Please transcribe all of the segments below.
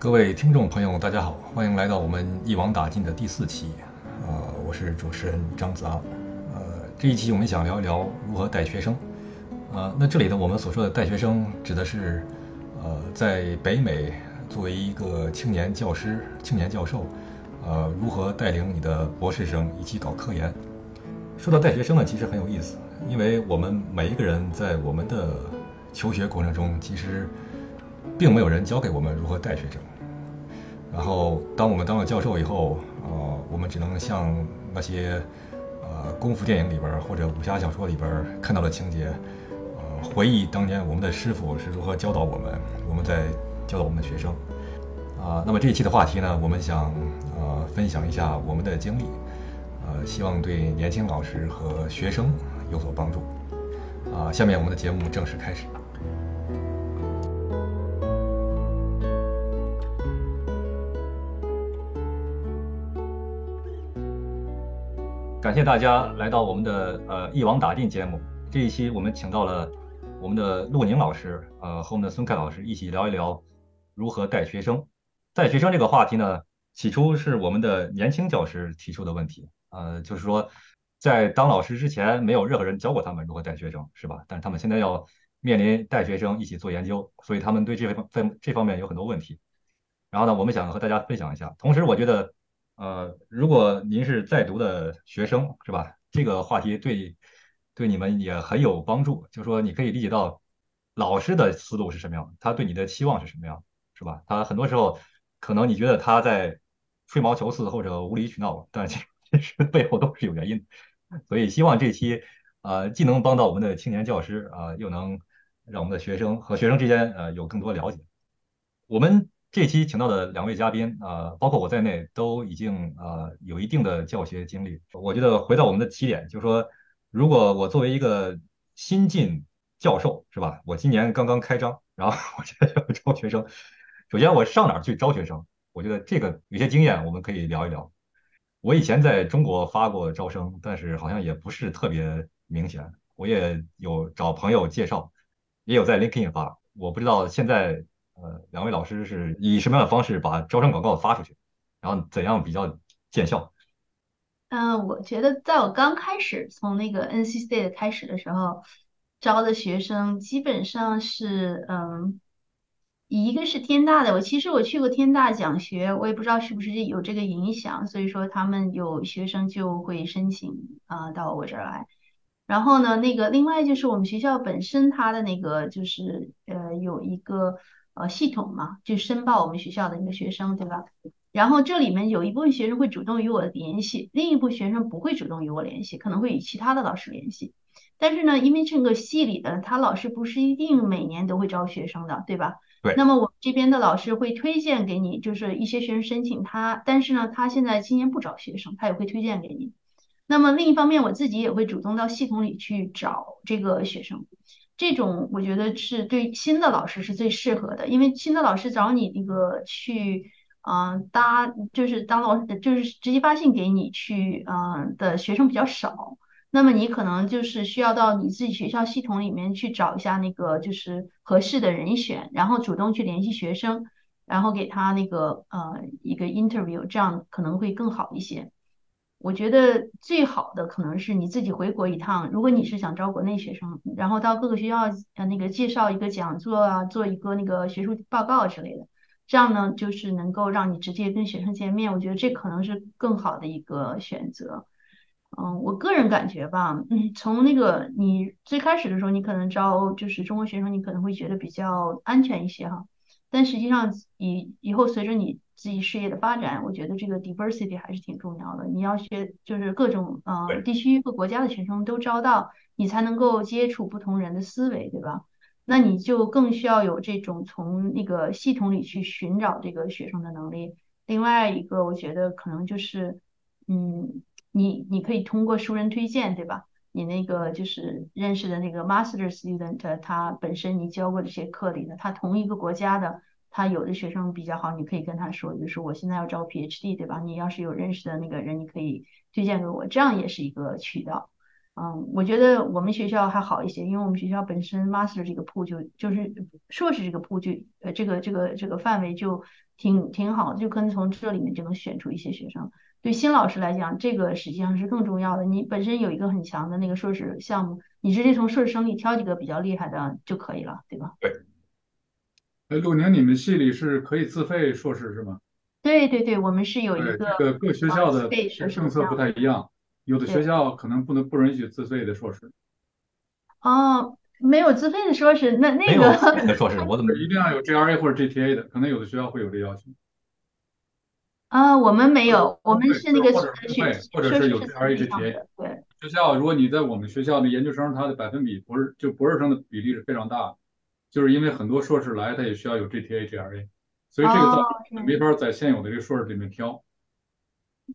各位听众朋友，大家好，欢迎来到我们一网打尽的第四期。呃，我是主持人张子昂。呃，这一期我们想聊一聊如何带学生。呃，那这里的我们所说的带学生，指的是呃，在北美作为一个青年教师、青年教授，呃，如何带领你的博士生一起搞科研。说到带学生呢，其实很有意思，因为我们每一个人在我们的求学过程中，其实并没有人教给我们如何带学生。然后，当我们当了教授以后，呃，我们只能像那些呃功夫电影里边或者武侠小说里边看到的情节，呃，回忆当年我们的师傅是如何教导我们，我们在教导我们的学生。啊，那么这一期的话题呢，我们想呃分享一下我们的经历，呃，希望对年轻老师和学生有所帮助。啊，下面我们的节目正式开始。感谢大家来到我们的呃一网打尽节目。这一期我们请到了我们的陆宁老师，呃和我们的孙凯老师一起聊一聊如何带学生。带学生这个话题呢，起初是我们的年轻教师提出的问题，呃就是说在当老师之前没有任何人教过他们如何带学生，是吧？但是他们现在要面临带学生一起做研究，所以他们对这方在这方面有很多问题。然后呢，我们想和大家分享一下。同时，我觉得。呃，如果您是在读的学生，是吧？这个话题对对你们也很有帮助。就说你可以理解到老师的思路是什么样，他对你的期望是什么样，是吧？他很多时候可能你觉得他在吹毛求疵或者无理取闹，但其实背后都是有原因。所以希望这期呃既能帮到我们的青年教师啊，又能让我们的学生和学生之间呃有更多了解。我们。这期请到的两位嘉宾啊，包括我在内，都已经啊有一定的教学经历。我觉得回到我们的起点，就是说，如果我作为一个新晋教授，是吧？我今年刚刚开张，然后 我现在要招学生，首先我上哪儿去招学生？我觉得这个有些经验我们可以聊一聊。我以前在中国发过招生，但是好像也不是特别明显。我也有找朋友介绍，也有在 LinkedIn 发，我不知道现在。呃，两位老师是以什么样的方式把招生广告发出去？然后怎样比较见效？嗯，我觉得在我刚开始从那个 NC State 开始的时候，招的学生基本上是，嗯，一个是天大的，我其实我去过天大讲学，我也不知道是不是有这个影响，所以说他们有学生就会申请啊到我这儿来。然后呢，那个另外就是我们学校本身它的那个就是呃有一个。呃，系统嘛，就申报我们学校的一个学生，对吧？然后这里面有一部分学生会主动与我联系，另一部分学生不会主动与我联系，可能会与其他的老师联系。但是呢，因为这个系里的他老师不是一定每年都会招学生的，对吧？对。那么我这边的老师会推荐给你，就是一些学生申请他，但是呢，他现在今年不招学生，他也会推荐给你。那么另一方面，我自己也会主动到系统里去找这个学生。这种我觉得是对新的老师是最适合的，因为新的老师找你那个去，嗯，搭就是当老师就是直接发信给你去，嗯的学生比较少，那么你可能就是需要到你自己学校系统里面去找一下那个就是合适的人选，然后主动去联系学生，然后给他那个呃一个 interview，这样可能会更好一些。我觉得最好的可能是你自己回国一趟。如果你是想招国内学生，然后到各个学校呃那个介绍一个讲座啊，做一个那个学术报告之类的，这样呢就是能够让你直接跟学生见面。我觉得这可能是更好的一个选择。嗯，我个人感觉吧，嗯，从那个你最开始的时候，你可能招就是中国学生，你可能会觉得比较安全一些哈。但实际上以以后随着你。自己事业的发展，我觉得这个 diversity 还是挺重要的。你要学，就是各种呃地区和国家的学生都招到，你才能够接触不同人的思维，对吧？那你就更需要有这种从那个系统里去寻找这个学生的能力。另外一个，我觉得可能就是，嗯，你你可以通过熟人推荐，对吧？你那个就是认识的那个 master student，他本身你教过这些课里的，他同一个国家的。他有的学生比较好，你可以跟他说，就是我现在要招 PhD，对吧？你要是有认识的那个人，你可以推荐给我，这样也是一个渠道。嗯，我觉得我们学校还好一些，因为我们学校本身 master 这个铺就就是硕士这个铺就呃这个这个这个范围就挺挺好，就可能从这里面就能选出一些学生。对新老师来讲，这个实际上是更重要的。你本身有一个很强的那个硕士项目，你直接从硕士生里挑几个比较厉害的就可以了，对吧？对。哎，陆宁，你们系里是可以自费硕士是吗？对对对，我们是有一，个这个各学校的政策不太一样，有的学校可能不能不允许自费的硕士，哦，没有自费的硕士，那那没有个自费的硕士，我怎么一定要有 GRA 或者 GTA 的，可能有的学校会有这要求。啊，我们没有，我们是那个学费或者是有 GRA GTA 的，对。学校如果你在我们学校的研究生，他的百分比博士就博士生的比例是非常大的，就是因为很多硕士来他也需要有 GTA、GRA，所以这个哦，造没法在现有的这个硕士里面挑。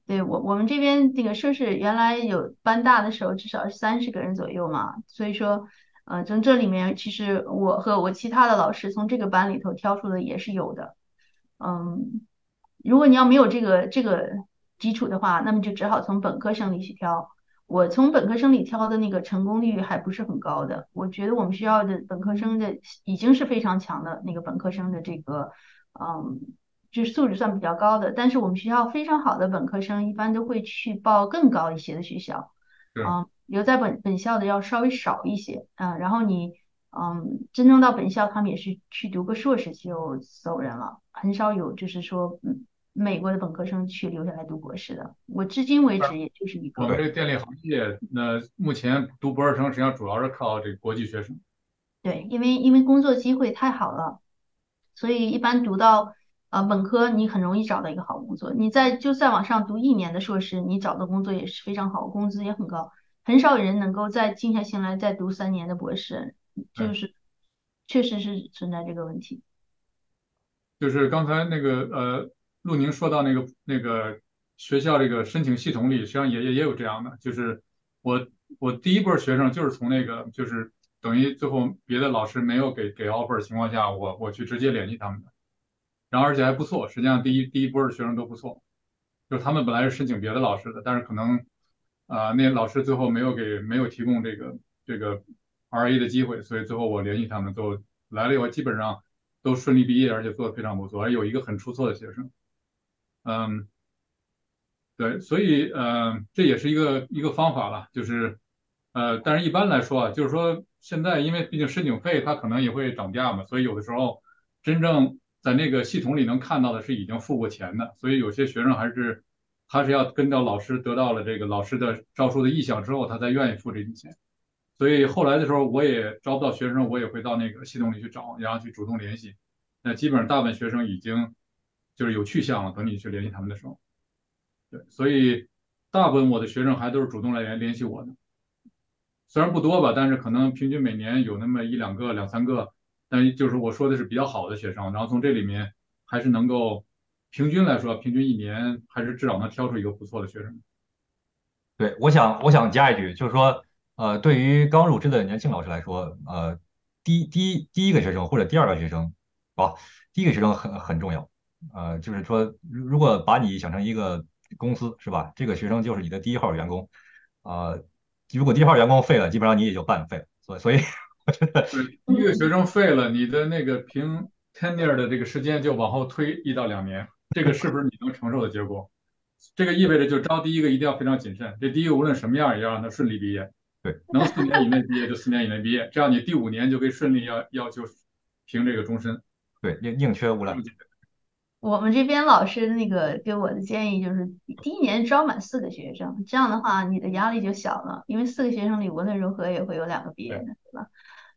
对我我们这边这个硕士原来有班大的时候至少是三十个人左右嘛，所以说，呃，从这里面其实我和我其他的老师从这个班里头挑出的也是有的，嗯，如果你要没有这个这个基础的话，那么就只好从本科生里去挑。我从本科生里挑的那个成功率还不是很高的，我觉得我们学校的本科生的已经是非常强的那个本科生的这个，嗯。就是素质算比较高的，但是我们学校非常好的本科生一般都会去报更高一些的学校，嗯，留在本本校的要稍微少一些，嗯，然后你，嗯，真正到本校，他们也是去读个硕士就走人了，很少有就是说，嗯，美国的本科生去留下来读博士的，我至今为止也就是一个，我们这个电力行业，那目前读博士生实际上主要是靠这个国际学生。对，因为因为工作机会太好了，所以一般读到。呃，本科你很容易找到一个好工作，你在就再往上读一年的硕士，你找的工作也是非常好，工资也很高，很少有人能够再静下心来再读三年的博士，就对是确实是存在这个问题。就是刚才那个呃，陆宁说到那个那个学校这个申请系统里，实际上也也也有这样的，就是我我第一波学生就是从那个就是等于最后别的老师没有给给 offer 情况下，我我去直接联系他们的，然后而且还不错，实际上第一第一波的学生都不错，就是他们本来是申请别的老师的，但是可能啊、那老师最后没有给没有提供这个这个 RA 的机会，所以最后我联系他们，都来了以后基本上都顺利毕业，而且做的非常不错，而有一个很出色的学生，嗯，对，所以呃这也是一个一个方法了，就是呃，但是一般来说啊，就是说现在因为毕竟申请费它可能也会涨价嘛，所以有的时候真正在那个系统里能看到的是已经付过钱的，所以有些学生还是他是要跟到老师得到了这个老师的招收的意向之后，他才愿意付这笔钱。所以后来的时候，我也招不到学生，我也会到那个系统里去找，然后去主动联系。那基本上大部分学生已经就是有去向了，等你去联系他们的时候，对，所以大部分我的学生还都是主动来联联系我的，虽然不多吧，但是可能平均每年有那么一两个、两三个，但就是我说的是比较好的学生，然后从这里面还是能够平均来说，平均一年还是至少能挑出一个不错的学生。对，我想我想加一句，就是说，呃，对于刚入职的年轻老师来说，呃，第第第一个学生或者第二个学生，啊，第一个学生很很重要，呃，就是说，如如果把你想成一个公司，是吧？这个学生就是你的第一号员工，啊、如果第一号员工废了，基本上你也就半废了，所以所以 我觉得，第一个学生废了，你的那个评 tenure 的这个时间就往后推一到两年，这个是不是你能承受的结果？这个意味着就招第一个一定要非常谨慎，这第一个无论什么样也要让他顺利毕业，对，能四年以内毕业就四年以内毕业，这样你第五年就可以顺利要要求评这个终身。对，宁宁缺毋滥，我们这边老师那个给我的建议就是，第一年招满四个学生，这样的话你的压力就小了，因为四个学生里无论如何也会有两个毕业的，对吧？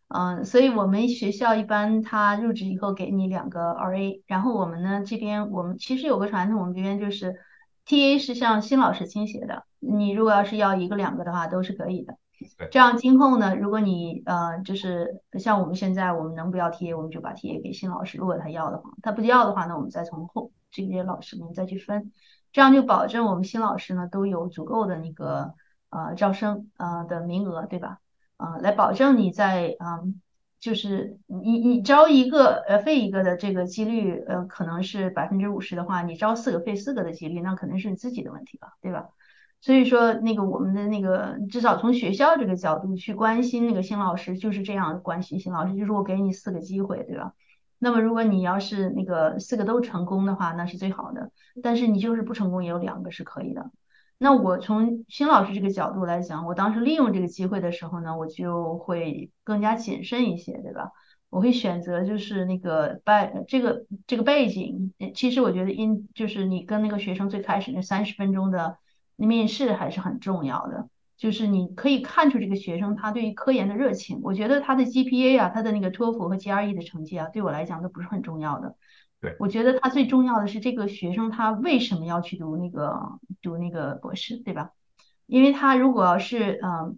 嗯，所以我们学校一般他入职以后给你两个 RA，然后我们呢这边我们其实有个传统，我们这边就是 TA 是向新老师倾斜的，你如果要是要一个两个的话都是可以的。这样今后呢，如果你呃就是像我们现在我们能不要 TA，我们就把 TA 给新老师，如果他要的话，他不要的话呢，我们再从后这些老师们再去分，这样就保证我们新老师呢都有足够的那个呃招生呃的名额，对吧？啊、来保证你在嗯，就是你你招一个呃废一个的这个几率呃可能是百分之五十的话，你招四个废四个的几率，那可能是你自己的问题了，对吧？所以说，那个我们的那个至少从学校这个角度去关心那个新老师，就是这样关心新老师，就是我给你四个机会，对吧？那么如果你要是那个四个都成功的话，那是最好的。但是你就是不成功，也有两个是可以的。那我从新老师这个角度来讲，我当时利用这个机会的时候呢，我就会更加谨慎一些，对吧？我会选择就是那个背这个这个背景，其实我觉得因就是你跟那个学生最开始那三十分钟的面试还是很重要的。就是你可以看出这个学生他对于科研的热情，我觉得他的 GPA 啊，他的那个托福和 GRE 的成绩啊，对我来讲都不是很重要的。对，我觉得他最重要的是这个学生他为什么要去读那个读那个博士，对吧？因为他如果要是嗯。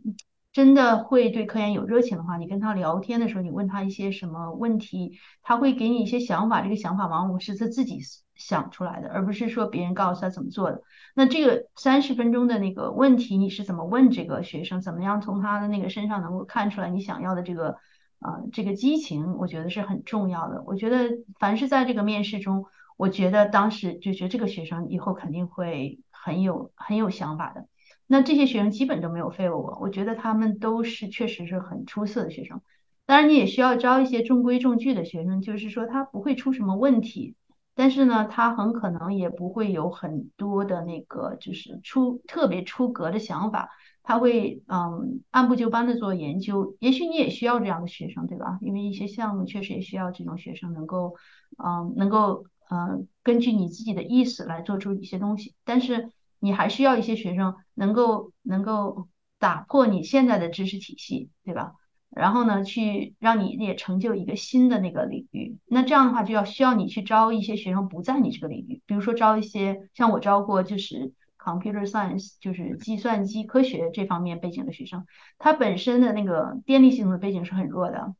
真的会对科研有热情的话，你跟他聊天的时候，你问他一些什么问题，他会给你一些想法。这个想法往往是他自己想出来的，而不是说别人告诉他怎么做的。那这个三十分钟的那个问题，你是怎么问这个学生？怎么样从他的那个身上能够看出来你想要的这个啊这个激情？我觉得是很重要的。我觉得凡是在这个面试中，我觉得当时就觉得这个学生以后肯定会很有很有想法的。那这些学生基本都没有 fail 我，我觉得他们都是确实是很出色的学生。当然，你也需要招一些中规中矩的学生，就是说他不会出什么问题，但是呢，他很可能也不会有很多的那个就是出特别出格的想法，他会嗯按部就班的做研究。也许你也需要这样的学生，对吧？因为一些项目确实也需要这种学生能够嗯能够嗯根据你自己的意思来做出一些东西，但是。你还需要一些学生能够能够打破你现在的知识体系，对吧？然后呢，去让你也成就一个新的那个领域。那这样的话，就要需要你去招一些学生不在你这个领域，比如说招一些像我招过就是 computer science，就是计算机科学这方面背景的学生，他本身的那个电力系统的背景是很弱的，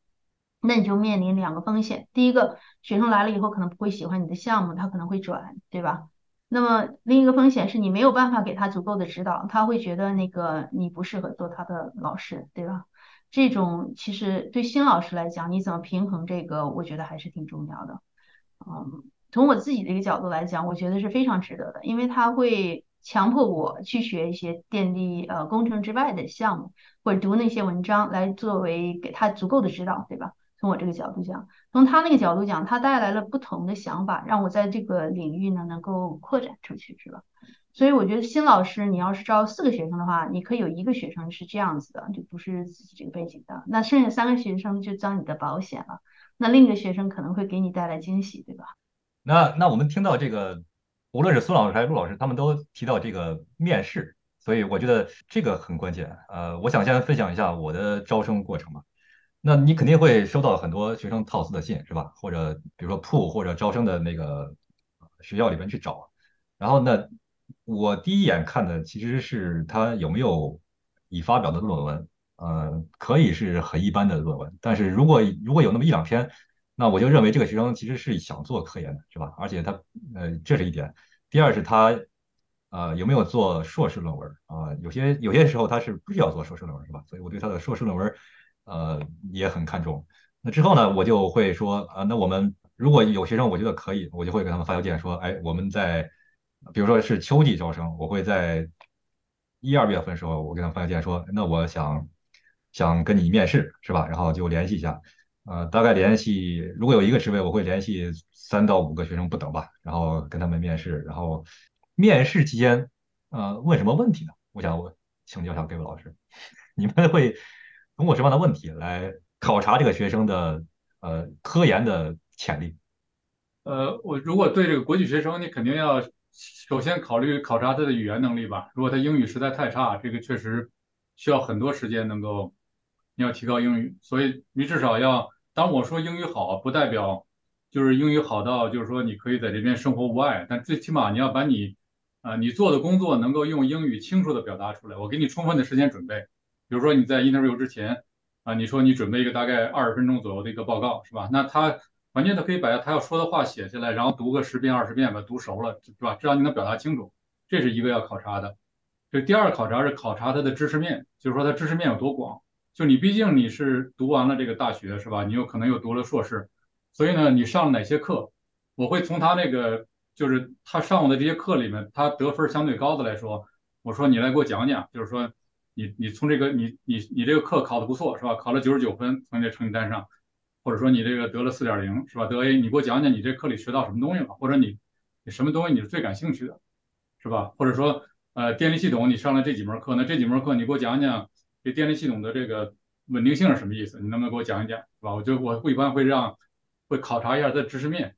那你就面临两个风险：第一个，学生来了以后可能不会喜欢你的项目，他可能会转，对吧？那么另一个风险是你没有办法给他足够的指导，他会觉得那个你不适合做他的老师，对吧？这种其实对新老师来讲，你怎么平衡这个，我觉得还是挺重要的。嗯，从我自己的一个角度来讲，我觉得是非常值得的，因为他会强迫我去学一些电力呃工程之外的项目，或者读那些文章来作为给他足够的指导，对吧？从我这个角度讲，从他那个角度讲，他带来了不同的想法，让我在这个领域呢能够扩展出去，是吧？所以我觉得新老师，你要是招四个学生的话，你可以有一个学生是这样子的，就不是自己这个背景的，那剩下三个学生就当你的保险了。那另一个学生可能会给你带来惊喜，对吧？那那我们听到这个，无论是孙老师还是陆老师，他们都提到这个面试，所以我觉得这个很关键。呃，我想先分享一下我的招生过程吧。那你肯定会收到很多学生套词的信，是吧？或者比如说铺或者招生的那个学校里面去找，然后呢，我第一眼看的其实是他有没有已发表的论文，呃，可以是很一般的论文，但是如果如果有那么一两篇，那我就认为这个学生其实是想做科研的，是吧？而且他呃，这是一点。第二是他呃有没有做硕士论文啊？有些有些时候他是不需要做硕士论文，是吧？所以我对他的硕士论文。呃，也很看重。那之后呢，我就会说，啊，那我们如果有学生，我觉得可以，我就会给他们发邮件说，哎，我们在，比如说是秋季招生，我会在一二月份时候，我给他们发邮件说，那我想想跟你面试，是吧？然后就联系一下，呃，大概联系，如果有一个职位，我会联系三到五个学生不等吧，然后跟他们面试，然后面试期间，呃，问什么问题呢？我想我请教一下各位老师，你们会。通过什么样的问题来考察这个学生的呃科研的潜力？呃，我如果对这个国际学生，你肯定要首先考虑考察他的语言能力吧。如果他英语实在太差，这个确实需要很多时间能够你要提高英语。所以你至少要，当我说英语好，不代表就是英语好到就是说你可以在这边生活无碍，但最起码你要把你啊你做的工作能够用英语清楚的表达出来。我给你充分的时间准备。比如说你在 interview 之前啊，你说你准备一个大概二十分钟左右的一个报告是吧？那他完全他可以把他要说的话写下来，然后读个十遍二十遍吧，读熟了是吧？至少你能表达清楚，这是一个要考察的。这第二考察是考察他的知识面，就是说他知识面有多广。就你毕竟你是读完了这个大学是吧？你有可能又读了硕士，所以呢，你上了哪些课？我会从他那个就是他上过的这些课里面，他得分相对高的来说。我说你来给我讲讲，就是说你你从这个你你你这个课考的不错是吧？考了九十九分，从这成绩单上，或者说你这个得了四点零是吧？得 A，你给我讲讲你这课里学到什么东西了？或者你你什么东西你是最感兴趣的，是吧？或者说呃电力系统你上了这几门课，那这几门课你给我讲讲这电力系统的这个稳定性是什么意思？你能不能给我讲一讲，是吧？我就我一般会让会考察一下他的知识面，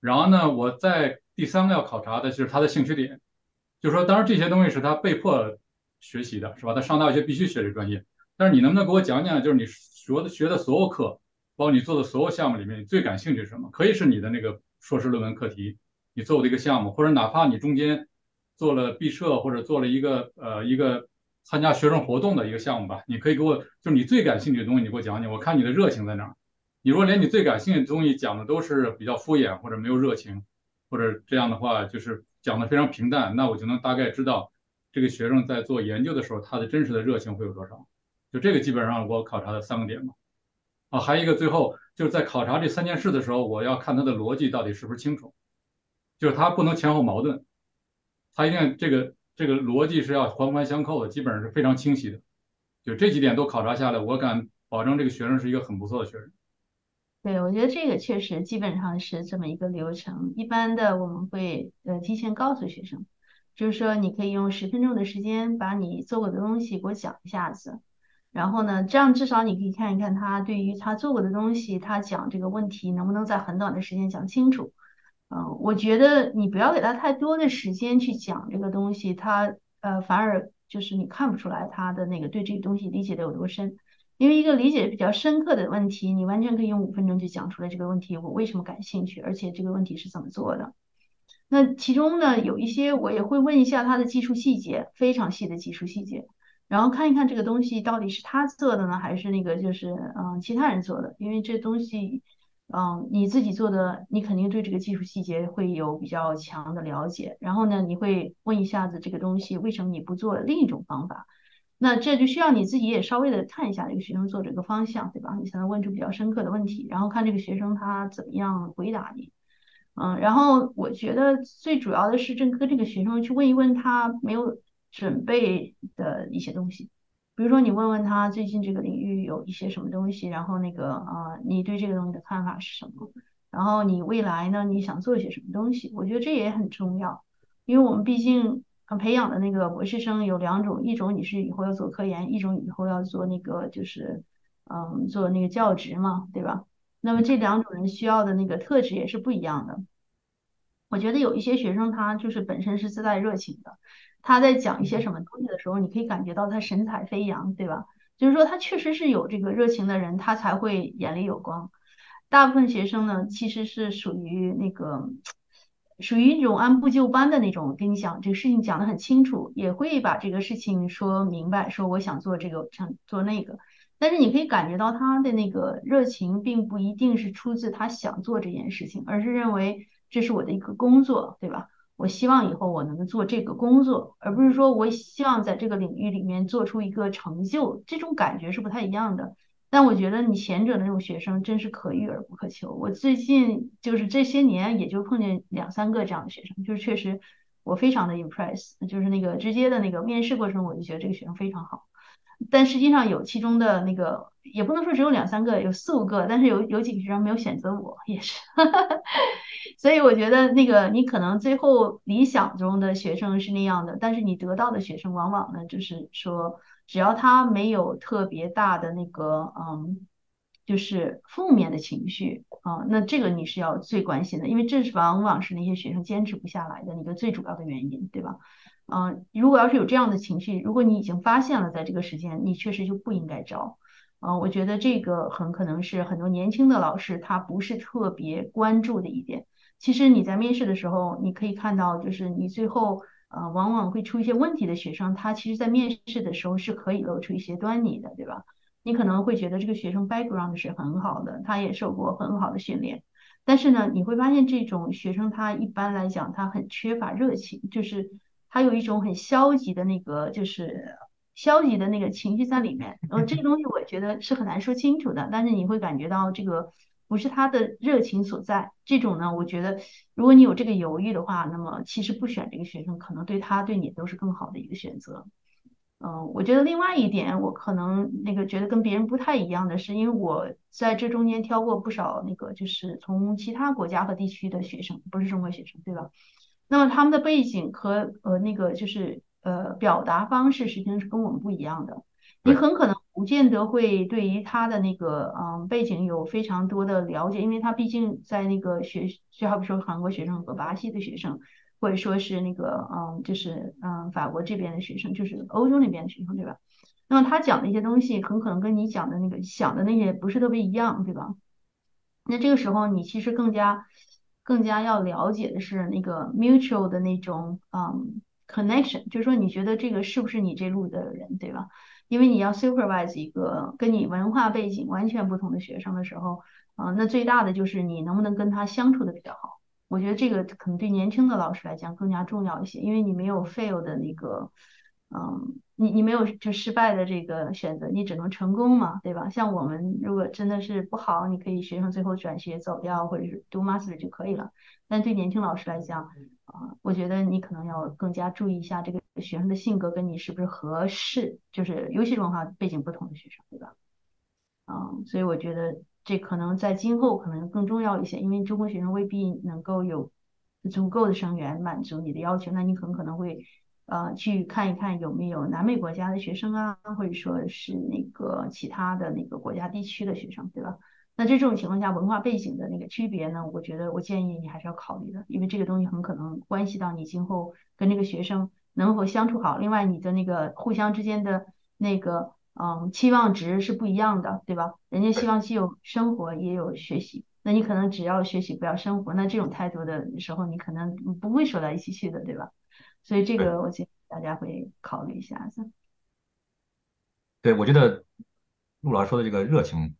然后呢，我在第三个要考察的就是他的兴趣点。就是说，当然这些东西是他被迫学习的，是吧？他上大学必须学这专业。但是你能不能给我讲讲，就是你学的学的所有课，包括你做的所有项目里面，你最感兴趣什么？可以是你的那个硕士论文课题，你做过的一个项目，或者哪怕你中间做了毕设或者做了一个呃一个参加学生活动的一个项目吧。你可以给我，就是你最感兴趣的东西，你给我讲讲，我看你的热情在哪儿。你如果连你最感兴趣的东西讲的都是比较敷衍或者没有热情，或者这样的话，就是。讲的非常平淡，那我就能大概知道这个学生在做研究的时候，他的真实的热情会有多少。就这个基本上我考察的三个点嘛。啊，还有一个最后就是在考察这三件事的时候，我要看他的逻辑到底是不是清楚，就是他不能前后矛盾，他一定这个这个逻辑是要环环相扣的，基本上是非常清晰的。就这几点都考察下来，我敢保证这个学生是一个很不错的学生。对，我觉得这个确实基本上是这么一个流程。一般的我们会呃提前告诉学生，就是说你可以用十分钟的时间把你做过的东西给我讲一下子，然后呢，这样至少你可以看一看他对于他做过的东西，他讲这个问题能不能在很短的时间讲清楚。嗯，我觉得你不要给他太多的时间去讲这个东西，他呃反而就是你看不出来他的那个对这个东西理解的有多深。因为一个理解比较深刻的问题，你完全可以用五分钟就讲出来这个问题我为什么感兴趣，而且这个问题是怎么做的。那其中呢，有一些我也会问一下他的技术细节，非常细的技术细节，然后看一看这个东西到底是他做的呢，还是那个就是嗯其他人做的。因为这东西嗯你自己做的，你肯定对这个技术细节会有比较强的了解。然后呢，你会问一下子这个东西为什么你不做另一种方法？那这就需要你自己也稍微的看一下这个学生做这个方向，对吧？你才能问出比较深刻的问题，然后看这个学生他怎么样回答你。嗯，然后我觉得最主要的是，正跟这个学生去问一问他没有准备的一些东西，比如说你问问他最近这个领域有一些什么东西，然后那个啊，你对这个东西的看法是什么？然后你未来呢，你想做一些什么东西？我觉得这也很重要，因为我们毕竟。培养的那个博士生有两种，一种你是以后要做科研，一种以后要做那个就是，嗯，做那个教职嘛，对吧？那么这两种人需要的那个特质也是不一样的。我觉得有一些学生他就是本身是自带热情的，他在讲一些什么东西的时候，你可以感觉到他神采飞扬，对吧？就是说他确实是有这个热情的人，他才会眼里有光。大部分学生呢，其实是属于那个。属于一种按部就班的那种，跟你讲这个事情讲得很清楚，也会把这个事情说明白，说我想做这个，想做那个。但是你可以感觉到他的那个热情，并不一定是出自他想做这件事情，而是认为这是我的一个工作，对吧？我希望以后我能做这个工作，而不是说我希望在这个领域里面做出一个成就，这种感觉是不太一样的。但我觉得你前者的那种学生真是可遇而不可求。我最近就是这些年也就碰见两三个这样的学生，就是确实我非常的 impress，就是那个直接的那个面试过程，我就觉得这个学生非常好。但实际上有其中的那个也不能说只有两三个，有四五个，但是有有几个学生没有选择我，也是。所以我觉得那个你可能最后理想中的学生是那样的，但是你得到的学生往往呢就是说。只要他没有特别大的那个，嗯，就是负面的情绪啊，那这个你是要最关心的，因为这是往往是那些学生坚持不下来的一个最主要的原因，对吧？嗯，如果要是有这样的情绪，如果你已经发现了，在这个时间，你确实就不应该招。啊，我觉得这个很可能是很多年轻的老师他不是特别关注的一点。其实你在面试的时候，你可以看到，就是你最后。呃，往往会出一些问题的学生，他其实在面试的时候是可以露出一些端倪的，对吧？你可能会觉得这个学生 background 是很好的，他也受过很好的训练，但是呢，你会发现这种学生他一般来讲他很缺乏热情，就是他有一种很消极的那个，就是消极的那个情绪在里面。呃，这个东西我觉得是很难说清楚的，但是你会感觉到这个不是他的热情所在。这种呢，我觉得如果你有这个犹豫的话，那么其实不选这个学生，可能对他对你都是更好的一个选择。嗯，我觉得另外一点，我可能那个觉得跟别人不太一样的是，因为我在这中间挑过不少那个就是从其他国家和地区的学生，不是中国学生，对吧？那么他们的背景和呃那个就是呃表达方式实际上是跟我们不一样的。你很可能不见得会对于他的那个嗯背景有非常多的了解，因为他毕竟在那个学，就好比说韩国学生和巴西的学生。或者说是那个，嗯，就是嗯，法国这边的学生，就是欧洲那边的学生，对吧？那么他讲的一些东西，很可能跟你讲的那个想的那些不是特别一样，对吧？那这个时候，你其实更加更加要了解的是那个 mutual 的那种，嗯，connection，就是说你觉得这个是不是你这路的人，对吧？因为你要 supervise 一个跟你文化背景完全不同的学生的时候，啊，那最大的就是你能不能跟他相处的比较好。我觉得这个可能对年轻的老师来讲更加重要一些，因为你没有 fail 的那个，嗯，你你没有就失败的这个选择，你只能成功嘛，对吧？像我们如果真的是不好，你可以学生最后转学走掉，或者是 do master 就可以了。但对年轻老师来讲，啊，我觉得你可能要更加注意一下这个学生的性格跟你是不是合适，就是尤其是文化背景不同的学生，对吧？嗯，所以我觉得。这可能在今后可能更重要一些，因为中国学生未必能够有足够的生源满足你的要求，那你很可能会呃去看一看有没有南美国家的学生啊，或者说是那个其他的那个国家地区的学生，对吧？那在这种情况下文化背景的那个区别呢，我觉得我建议你还是要考虑的，因为这个东西很可能关系到你今后跟这个学生能否相处好，另外你的那个互相之间的那个。嗯，期望值是不一样的，对吧？人家希望既有生活也有学习，那你可能只要学习不要生活，那这种态度的时候，你可能不会说到一起去的，对吧？所以这个我建议大家会考虑一下子。对，我觉得陆老师说的这个热情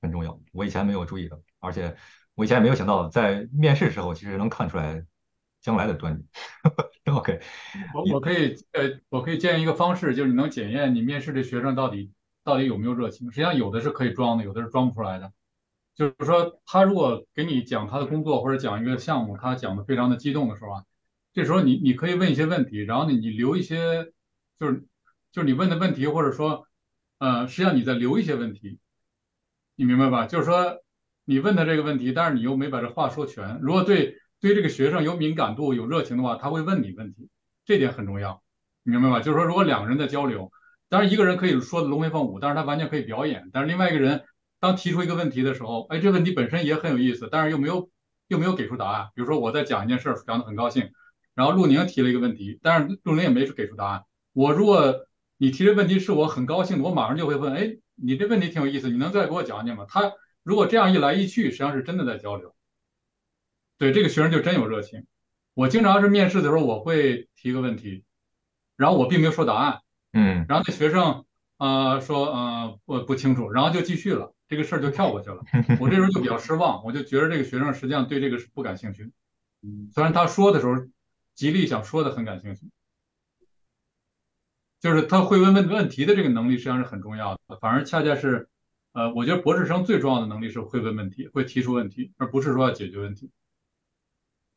很重要，我以前没有注意的，而且我以前也没有想到，在面试时候其实能看出来将来的端倪。OK，我我可以呃，我可以建议一个方式，就是你能检验你面试的学生到底到底有没有热情。实际上有的是可以装的，有的是装不出来的。就是说，他如果给你讲他的工作或者讲一个项目，他讲的非常的激动的时候啊，这时候你你可以问一些问题，然后呢，你留一些，就是就是你问的问题，或者说呃，实际上你在留一些问题，你明白吧？就是说你问他这个问题，但是你又没把这话说全。如果对对这个学生有敏感度、有热情的话，他会问你问题，这点很重要，你明白吗？就是说，如果两个人在交流，当然一个人可以说的龙飞凤舞，但是他完全可以表演；但是另外一个人当提出一个问题的时候，哎，这问题本身也很有意思，但是又没有又没有给出答案。比如说我在讲一件事，讲的很高兴，然后陆宁提了一个问题，但是陆宁也没给出答案。我如果你提的问题是我很高兴的，我马上就会问，哎，你这问题挺有意思，你能再给我讲讲吗？他如果这样一来一去，实际上是真的在交流。对这个学生就真有热情。我经常是面试的时候，我会提个问题，然后我并没有说答案，嗯，然后那学生啊说呃不不清楚，然后就继续了，这个事儿就跳过去了。我这时候就比较失望，我就觉得这个学生实际上对这个是不感兴趣。虽然他说的时候极力想说的很感兴趣，就是他会问问问题的这个能力实际上是很重要的。反而恰恰是呃，我觉得博士生最重要的能力是会问问题，会提出问题，而不是说要解决问题。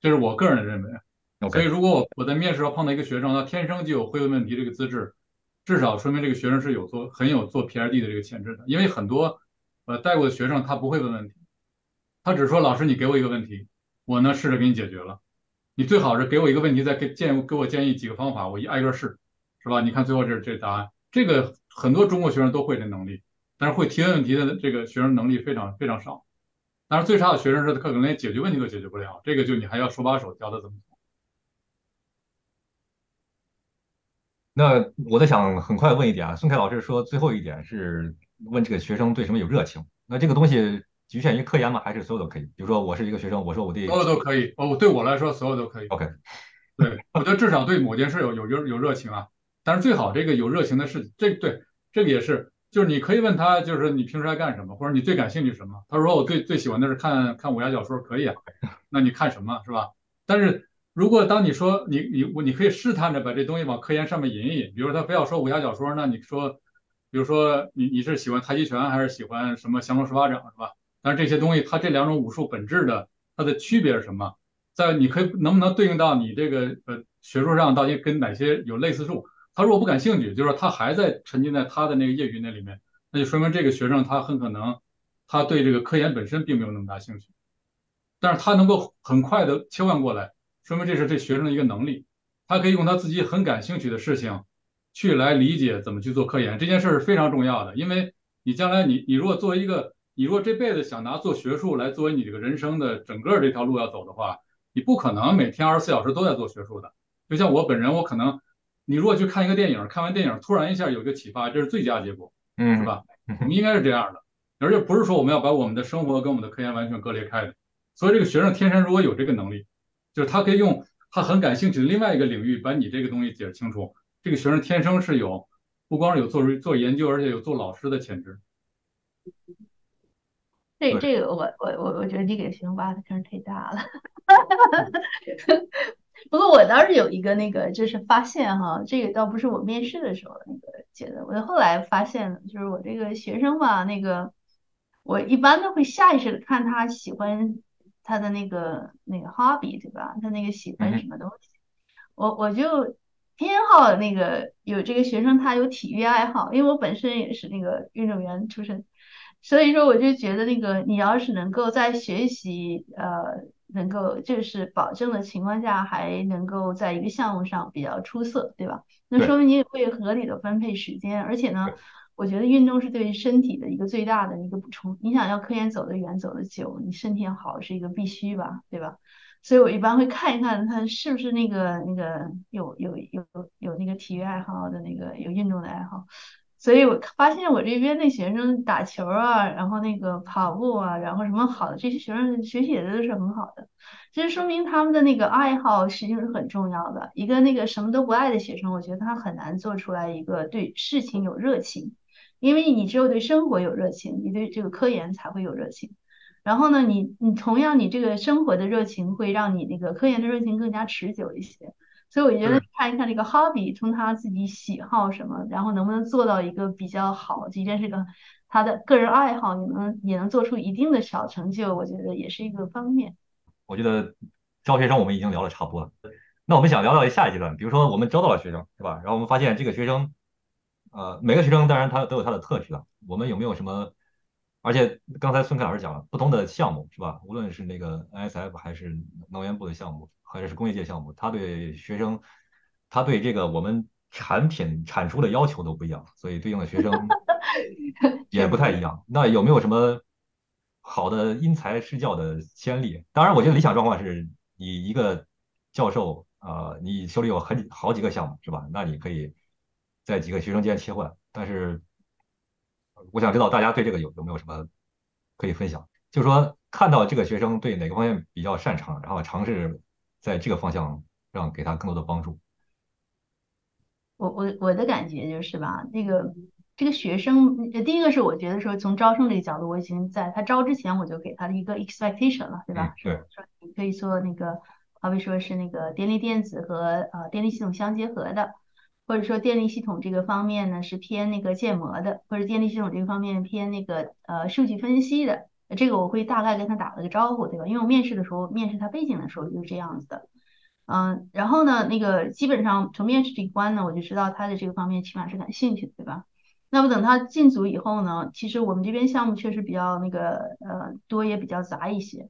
这是我个人的认为，所以如果我我在面试时候碰到一个学生，他天生就有会问问题这个资质，至少说明这个学生是有做很有做 P R D 的这个潜质的。因为很多呃带过的学生他不会问问题，他只说老师你给我一个问题，我呢试着给你解决了。你最好是给我一个问题，再给建给我建议几个方法，我一挨个试，是吧？你看最后这这答案，这个很多中国学生都会这能力，但是会提问问题的这个学生能力非常非常少。当然，最差的学生是他可能连解决问题都解决不了，这个就你还要手把手教他怎么做。那我在想，很快问一点啊，宋凯老师说最后一点是问这个学生对什么有热情，那这个东西局限于科研吗？还是所有都可以？比如说我是一个学生，我说我对所有都可以哦，对我来说所有都可以。OK，对我觉得至少对某件事有有有有热情啊，但是最好这个有热情的事，这对这个也是。就是你可以问他，就是你平时爱干什么，或者你最感兴趣什么？他说我最最喜欢的是看看武侠小说，可以啊。那你看什么是吧？但是如果当你说你你我你可以试探着把这东西往科研上面引一引，比如他非要说武侠小说，那你说，比如说你你是喜欢太极拳还是喜欢什么降龙十八掌是吧？但是这些东西它这两种武术本质的它的区别是什么？在你可以能不能对应到你这个呃学术上到底跟哪些有类似处？他如果不感兴趣，就是说他还在沉浸在他的那个业余那里面，那就说明这个学生他很可能他对这个科研本身并没有那么大兴趣，但是他能够很快的切换过来，说明这是这学生的一个能力，他可以用他自己很感兴趣的事情去来理解怎么去做科研，这件事是非常重要的，因为你将来你你如果作为一个你如果这辈子想拿做学术来作为你这个人生的整个这条路要走的话，你不可能每天二十四小时都在做学术的，就像我本人，我可能。你如果去看一个电影，看完电影突然一下有一个启发，这是最佳结果，嗯，是吧？我们应该是这样的，而且不是说我们要把我们的生活跟我们的科研完全割裂开的。所以这个学生天生如果有这个能力，就是他可以用他很感兴趣的另外一个领域把你这个东西解释清楚。这个学生天生是有不光是有做做研究，而且有做老师的潜质。这这个我我我我觉得你给学生挖的坑太大了。不过我倒是有一个那个就是发现哈，这个倒不是我面试的时候那个觉得，我后来发现了，就是我这个学生吧，那个我一般都会下意识的看他喜欢他的那个那个 hobby 对吧？他那个喜欢什么东西，我我就偏好那个有这个学生他有体育爱好，因为我本身也是那个运动员出身，所以说我就觉得那个你要是能够在学习呃。能够就是保证的情况下，还能够在一个项目上比较出色，对吧？那说明你也会合理的分配时间，而且呢，我觉得运动是对身体的一个最大的一个补充。你想要科研走得远、走得久，你身体好是一个必须吧，对吧？所以我一般会看一看他是不是那个那个有有有有那个体育爱好的那个有运动的爱好。所以我发现我这边那学生打球啊，然后那个跑步啊，然后什么好的这些学生学习也都是很好的，这说明他们的那个爱好实际上是很重要的。一个那个什么都不爱的学生，我觉得他很难做出来一个对事情有热情，因为你只有对生活有热情，你对这个科研才会有热情。然后呢，你你同样你这个生活的热情会让你那个科研的热情更加持久一些。所以我觉得看一看这个 hobby，从他自己喜好什么，然后能不能做到一个比较好，即便是个他的个人爱好，你能也能做出一定的小成就，我觉得也是一个方面。我觉得招学生我们已经聊的差不多了，那我们想聊聊下一阶段，比如说我们招到了学生，对吧？然后我们发现这个学生，呃，每个学生当然他都有他的特质了，我们有没有什么？而且刚才孙凯老师讲了，不同的项目是吧？无论是那个 NSF 还是能源部的项目。或者是工业界项目，他对学生，他对这个我们产品产出的要求都不一样，所以对应的学生 也不太一样。那有没有什么好的因材施教的先例？当然，我觉得理想状况是你一个教授啊，你手里有很好几个项目是吧？那你可以在几个学生间切换。但是我想知道大家对这个有有没有什么可以分享？就是说看到这个学生对哪个方面比较擅长，然后尝试。在这个方向让给他更多的帮助。我我我的感觉就是吧，那个这个学生，第一个是我觉得说从招生这个角度，我已经在他招之前我就给他的一个 expectation 了，对吧？是。说你可以说那个，好比说是那个电力电子和呃电力系统相结合的，或者说电力系统这个方面呢是偏那个建模的，或者电力系统这个方面偏那个呃数据分析的。这个我会大概跟他打了个招呼，对吧？因为我面试的时候，面试他背景的时候就是这样子的，嗯，然后呢，那个基本上从面试这一关呢，我就知道他的这个方面起码是感兴趣的，对吧？那么等他进组以后呢，其实我们这边项目确实比较那个呃多，也比较杂一些，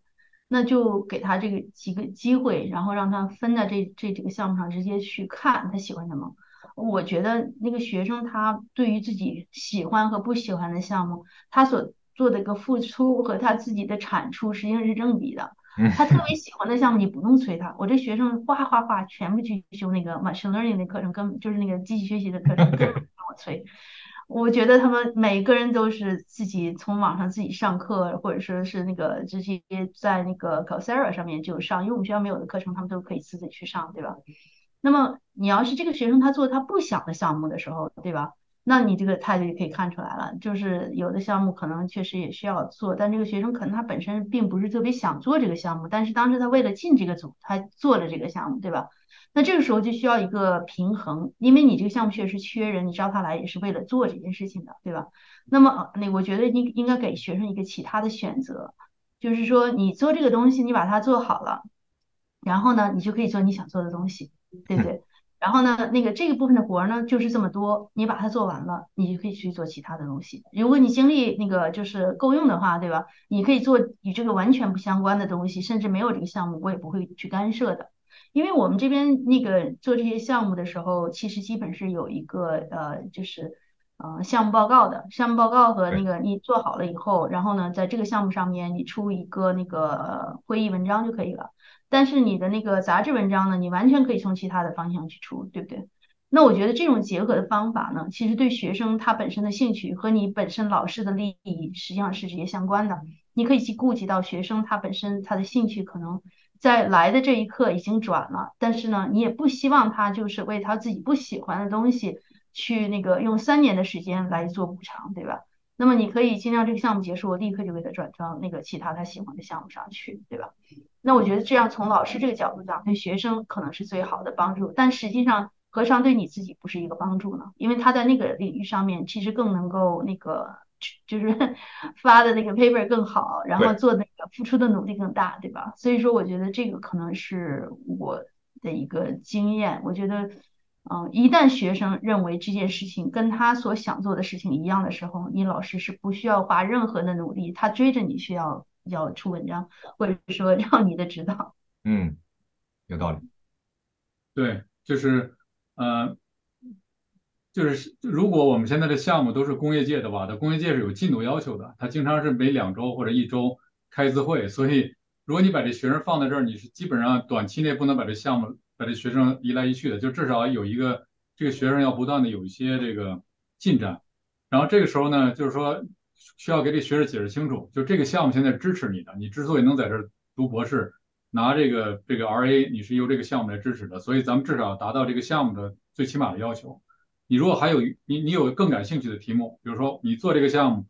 那就给他这个几个机会，然后让他分在这这几个项目上直接去看他喜欢什么。我觉得那个学生他对于自己喜欢和不喜欢的项目，他所做的一个付出和他自己的产出实际上是正比的。他特别喜欢的项目，你不用催他。我这学生哗哗哗全部去修那个 machine learning 的课程，跟就是那个机器学习的课程，根本不用我催。我觉得他们每个人都是自己从网上自己上课，或者说是那个直接在那个 Coursera 上面就上，因为我们学校没有的课程，他们都可以自己去上，对吧？那么你要是这个学生他做他不想的项目的时候，对吧？那你这个态度就可以看出来了，就是有的项目可能确实也需要做，但这个学生可能他本身并不是特别想做这个项目，但是当时他为了进这个组，他做了这个项目，对吧？那这个时候就需要一个平衡，因为你这个项目确实缺人，你招他来也是为了做这件事情的，对吧？那么那我觉得你应该给学生一个其他的选择，就是说你做这个东西，你把它做好了，然后呢，你就可以做你想做的东西，对不对？然后呢，那个这个部分的活儿呢，就是这么多，你把它做完了，你就可以去做其他的东西。如果你精力那个就是够用的话，对吧？你可以做与这个完全不相关的东西，甚至没有这个项目，我也不会去干涉的。因为我们这边那个做这些项目的时候，其实基本是有一个呃，就是呃项目报告的，项目报告和那个你做好了以后，然后呢，在这个项目上面你出一个那个会议文章就可以了。但是你的那个杂志文章呢，你完全可以从其他的方向去出，对不对？那我觉得这种结合的方法呢，其实对学生他本身的兴趣和你本身老师的利益实际上是直接相关的。你可以去顾及到学生他本身他的兴趣可能在来的这一刻已经转了，但是呢，你也不希望他就是为他自己不喜欢的东西去那个用三年的时间来做补偿，对吧？那么你可以尽量这个项目结束，我立刻就给他转到那个其他他喜欢的项目上去，对吧？那我觉得这样从老师这个角度讲，对学生可能是最好的帮助，但实际上何尝对你自己不是一个帮助呢？因为他在那个领域上面其实更能够那个，就是 发的那个 paper 更好，然后做那个付出的努力更大，对吧？所以说我觉得这个可能是我的一个经验。我觉得，嗯，一旦学生认为这件事情跟他所想做的事情一样的时候，你老师是不需要花任何的努力，他追着你需要。要出文章，或者说让你的指导。嗯，有道理。对，就是呃，就是如果我们现在的项目都是工业界的话，它工业界是有进度要求的，它经常是每两周或者一周开一次会。所以，如果你把这学生放在这儿，你是基本上短期内不能把这项目把这学生移来移去的，就至少有一个这个学生要不断的有一些这个进展。然后这个时候呢，就是说。需要给这学生解释清楚，就这个项目现在支持你的，你之所以能在这读博士，拿这个这个 RA，你是由这个项目来支持的，所以咱们至少达到这个项目的最起码的要求。你如果还有你你有更感兴趣的题目，比如说你做这个项目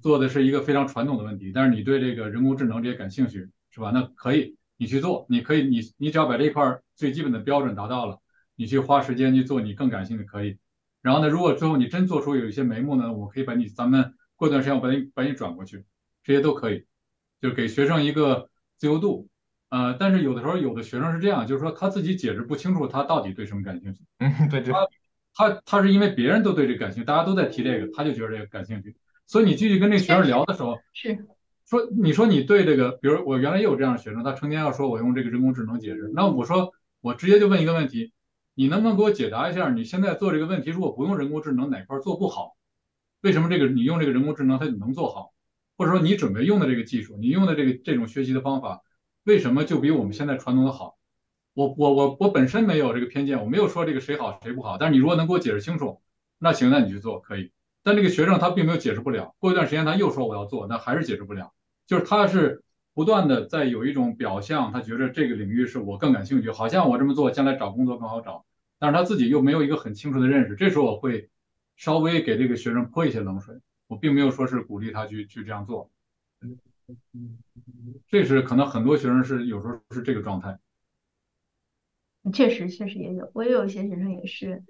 做的是一个非常传统的问题，但是你对这个人工智能这些感兴趣，是吧？那可以你去做，你可以你你只要把这一块最基本的标准达到了，你去花时间去做你更感兴趣可以。然后呢，如果最后你真做出有一些眉目呢，我可以把你咱们。过段时间我把你把你转过去，这些都可以，就给学生一个自由度。呃，但是有的时候有的学生是这样，就是说他自己解释不清楚他到底对什么感兴趣。嗯，对对。他他他是因为别人都对这感兴趣，大家都在提这个，他就觉得这个感兴趣。所以你继续跟这学生聊的时候，是说你说你对这个，比如我原来也有这样的学生，他成天要说我用这个人工智能解释，那我说我直接就问一个问题，你能不能给我解答一下，你现在做这个问题，如果不用人工智能哪块做不好？为什么这个你用这个人工智能它就能做好，或者说你准备用的这个技术，你用的这个这种学习的方法，为什么就比我们现在传统的好？我我我我本身没有这个偏见，我没有说这个谁好谁不好，但是你如果能给我解释清楚，那行，那你去做可以。但这个学生他并没有解释不了，过一段时间他又说我要做，那还是解释不了，就是他是不断的在有一种表象，他觉得这个领域是我更感兴趣，好像我这么做将来找工作更好找，但是他自己又没有一个很清楚的认识，这时候我会。稍微给这个学生泼一些冷水，我并没有说是鼓励他去去这样做，这是可能很多学生是有时候是这个状态。确实，确实也有，我也有一些学生也是，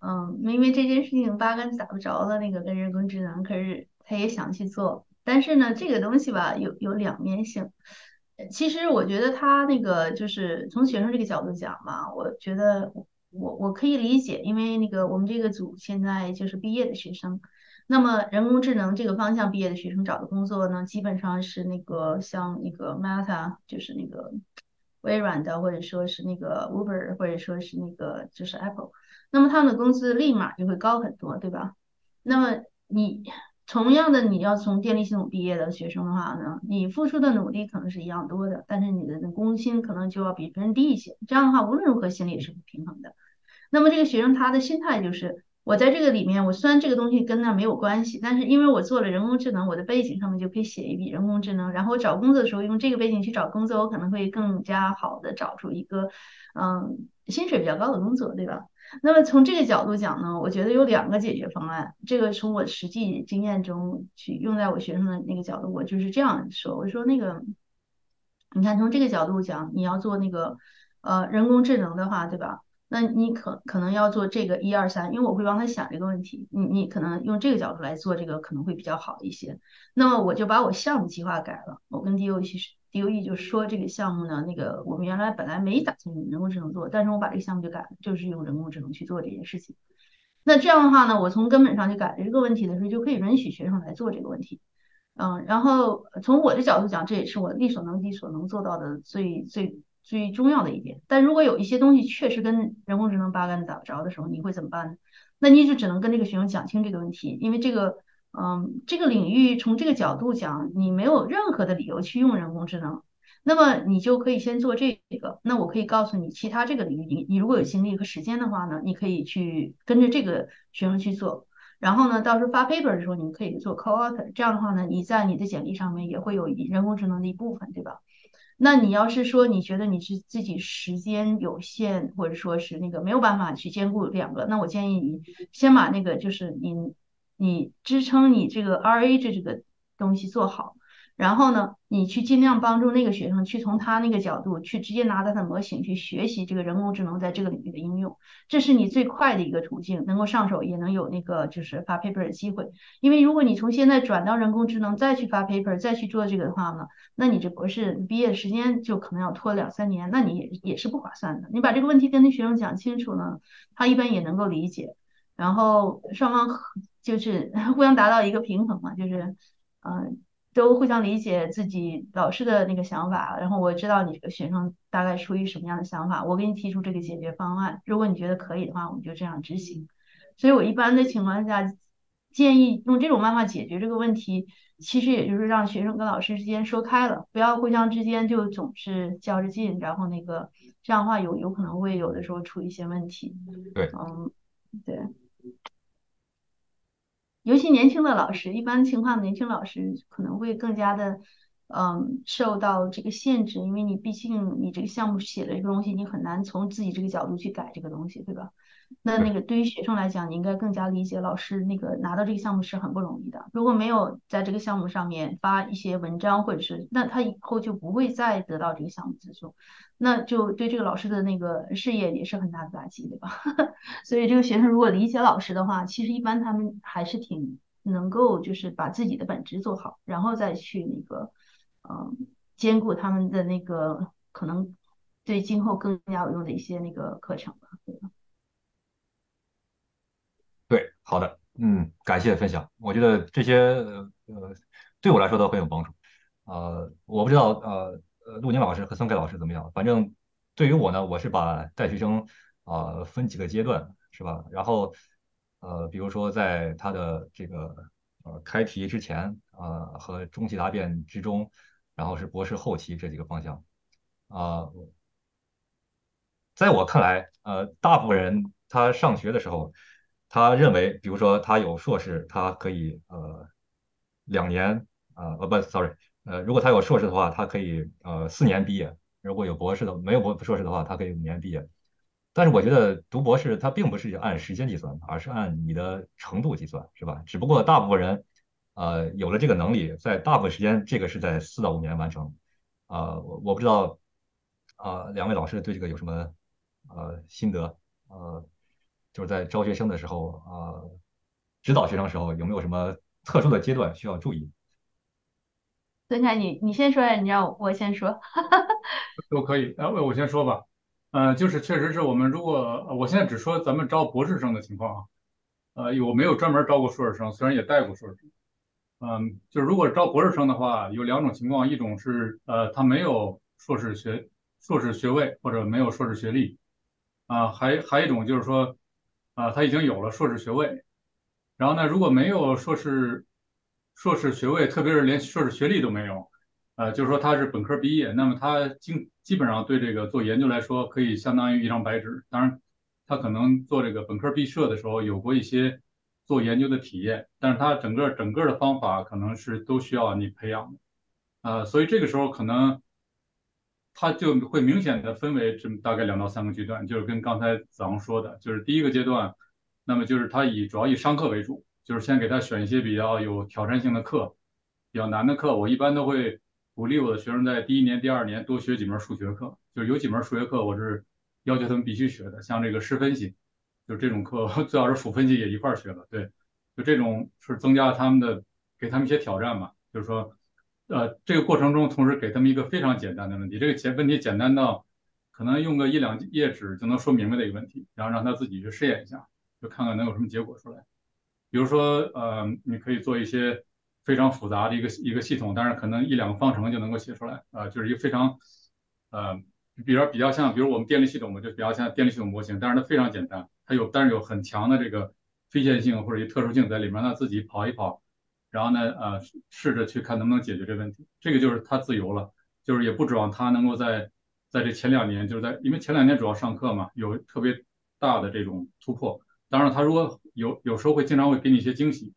嗯，因为这件事情八竿子打不着的那个跟人工智能，可是他也想去做，但是呢，这个东西吧有有两面性。其实我觉得他那个就是从学生这个角度讲嘛，我觉得。我我可以理解，因为那个我们这个组现在就是毕业的学生，那么人工智能这个方向毕业的学生找的工作呢，基本上是那个像那个 Meta，就是那个微软的，或者说是那个 Uber，或者说是那个就是 Apple，那么他们的工资立马就会高很多，对吧？那么你同样的你要从电力系统毕业的学生的话呢，你付出的努力可能是一样多的，但是你的工薪可能就要比别人低一些，这样的话无论如何心里也是不平衡的。那么这个学生他的心态就是，我在这个里面，我虽然这个东西跟那没有关系，但是因为我做了人工智能，我的背景上面就可以写一笔人工智能，然后我找工作的时候用这个背景去找工作，我可能会更加好的找出一个嗯薪水比较高的工作，对吧？那么从这个角度讲呢，我觉得有两个解决方案。这个从我实际经验中去用在我学生的那个角度，我就是这样说：我说那个，你看从这个角度讲，你要做那个呃人工智能的话，对吧？那你可可能要做这个一二三，因为我会帮他想这个问题。你你可能用这个角度来做这个可能会比较好一些。那么我就把我项目计划改了，我跟 DOE 去 DOE 就说这个项目呢，那个我们原来本来没打算用人工智能做，但是我把这个项目就改了，就是用人工智能去做这件事情。那这样的话呢，我从根本上就改了这个问题的时候，就可以允许学生来做这个问题。嗯，然后从我的角度讲，这也是我力所能及所能做到的最最。最重要的一点，但如果有一些东西确实跟人工智能八竿子打不着的时候，你会怎么办呢？那你就只能跟这个学生讲清这个问题，因为这个，嗯，这个领域从这个角度讲，你没有任何的理由去用人工智能，那么你就可以先做这个。那我可以告诉你，其他这个领域，你你如果有精力和时间的话呢，你可以去跟着这个学生去做。然后呢，到时候发 paper 的时候，你们可以做 co-author，这样的话呢，你在你的简历上面也会有人工智能的一部分，对吧？那你要是说你觉得你是自己时间有限，或者说是那个没有办法去兼顾两个，那我建议你先把那个就是你你支撑你这个 RA 这这个东西做好。然后呢，你去尽量帮助那个学生去从他那个角度去直接拿他的模型去学习这个人工智能在这个领域的应用，这是你最快的一个途径，能够上手也能有那个就是发 paper 的机会。因为如果你从现在转到人工智能再去发 paper 再去做这个的话呢，那你这博士毕业的时间就可能要拖两三年，那你也也是不划算的。你把这个问题跟那学生讲清楚呢，他一般也能够理解，然后双方就是 互相达到一个平衡嘛，就是嗯。都互相理解自己老师的那个想法，然后我知道你这个学生大概出于什么样的想法，我给你提出这个解决方案。如果你觉得可以的话，我们就这样执行。所以我一般的情况下建议用这种办法解决这个问题，其实也就是让学生跟老师之间说开了，不要互相之间就总是较着劲，然后那个这样的话有有可能会有的时候出一些问题。对，嗯，对。尤其年轻的老师，一般情况年轻老师可能会更加的，嗯，受到这个限制，因为你毕竟你这个项目写了一个东西，你很难从自己这个角度去改这个东西，对吧？那那个对于学生来讲，你应该更加理解老师那个拿到这个项目是很不容易的。如果没有在这个项目上面发一些文章，或者是那他以后就不会再得到这个项目资助，那就对这个老师的那个事业也是很大的打击，对吧？所以这个学生如果理解老师的话，其实一般他们还是挺能够就是把自己的本职做好，然后再去那个嗯兼顾他们的那个可能对今后更加有用的一些那个课程吧，对吧？对，好的，嗯，感谢分享。我觉得这些呃对我来说都很有帮助。呃，我不知道呃呃陆宁老师和孙凯老师怎么样，反正对于我呢，我是把带学生啊分几个阶段，是吧？然后呃比如说在他的这个呃开题之前啊和中期答辩之中，然后是博士后期这几个方向啊，在我看来，呃大部分人他上学的时候。他认为，比如说他有硕士，他可以呃两年啊呃不，sorry，呃如果他有硕士的话，他可以呃四年毕业；如果有博士的，没有博硕士的话，他可以五年毕业。但是我觉得读博士它并不是按时间计算，而是按你的程度计算，是吧？只不过大部分人呃有了这个能力，在大部分时间这个是在四到五年完成。啊，我我不知道啊两位老师对这个有什么呃心得呃。就是在招学生的时候啊，指导学生的时候有没有什么特殊的阶段需要注意？孙凯，你你先说呀，你让我先说，都可以。哎，我先说吧。嗯，就是确实是我们如果我现在只说咱们招博士生的情况啊，呃，我没有专门招过硕士生，虽然也带过硕士生。嗯，就是如果招博士生的话，有两种情况，一种是呃他没有硕士学硕士学位或者没有硕士学历啊，还还一种就是说。啊，他已经有了硕士学位，然后呢，如果没有硕士硕士学位，特别是连硕士学历都没有，呃，就是说他是本科毕业，那么他基基本上对这个做研究来说，可以相当于一张白纸。当然，他可能做这个本科毕设的时候有过一些做研究的体验，但是他整个整个的方法可能是都需要你培养的，呃，所以这个时候可能他就会明显的分为这么大概两到三个阶段，就是跟刚才子昂说的，就是第一个阶段，那么就是他以主要以商课为主，就是先给他选一些比较有挑战性的课，比较难的课，我一般都会鼓励我的学生在第一年、第二年多学几门数学课，就是有几门数学课我是。要求他们必须学的，像这个式分析，就这种课，最好是辅分析也一块儿学了。对，就这种是增加了他们的，给他们一些挑战嘛。就是说，呃，这个过程中同时给他们一个非常简单的问题，这个简问题简单到可能用个一两页纸就能说明白的一个问题，然后让他自己去试验一下，就看看能有什么结果出来。比如说，呃，你可以做一些非常复杂的一个一个系统，但是可能一两个方程就能够写出来，啊，就是一个非常，呃。比较比较像，比如我们电力系统嘛，就比较像电力系统模型，但是它非常简单，它有但是有很强的这个非线性或者一特殊性在里面，那自己跑一跑，然后呢，呃，试着去看能不能解决这问题，这个就是他自由了，就是也不指望他能够在在这前两年，就是在因为前两年主要上课嘛，有特别大的这种突破，当然他如果有有时候会经常会给你一些惊喜，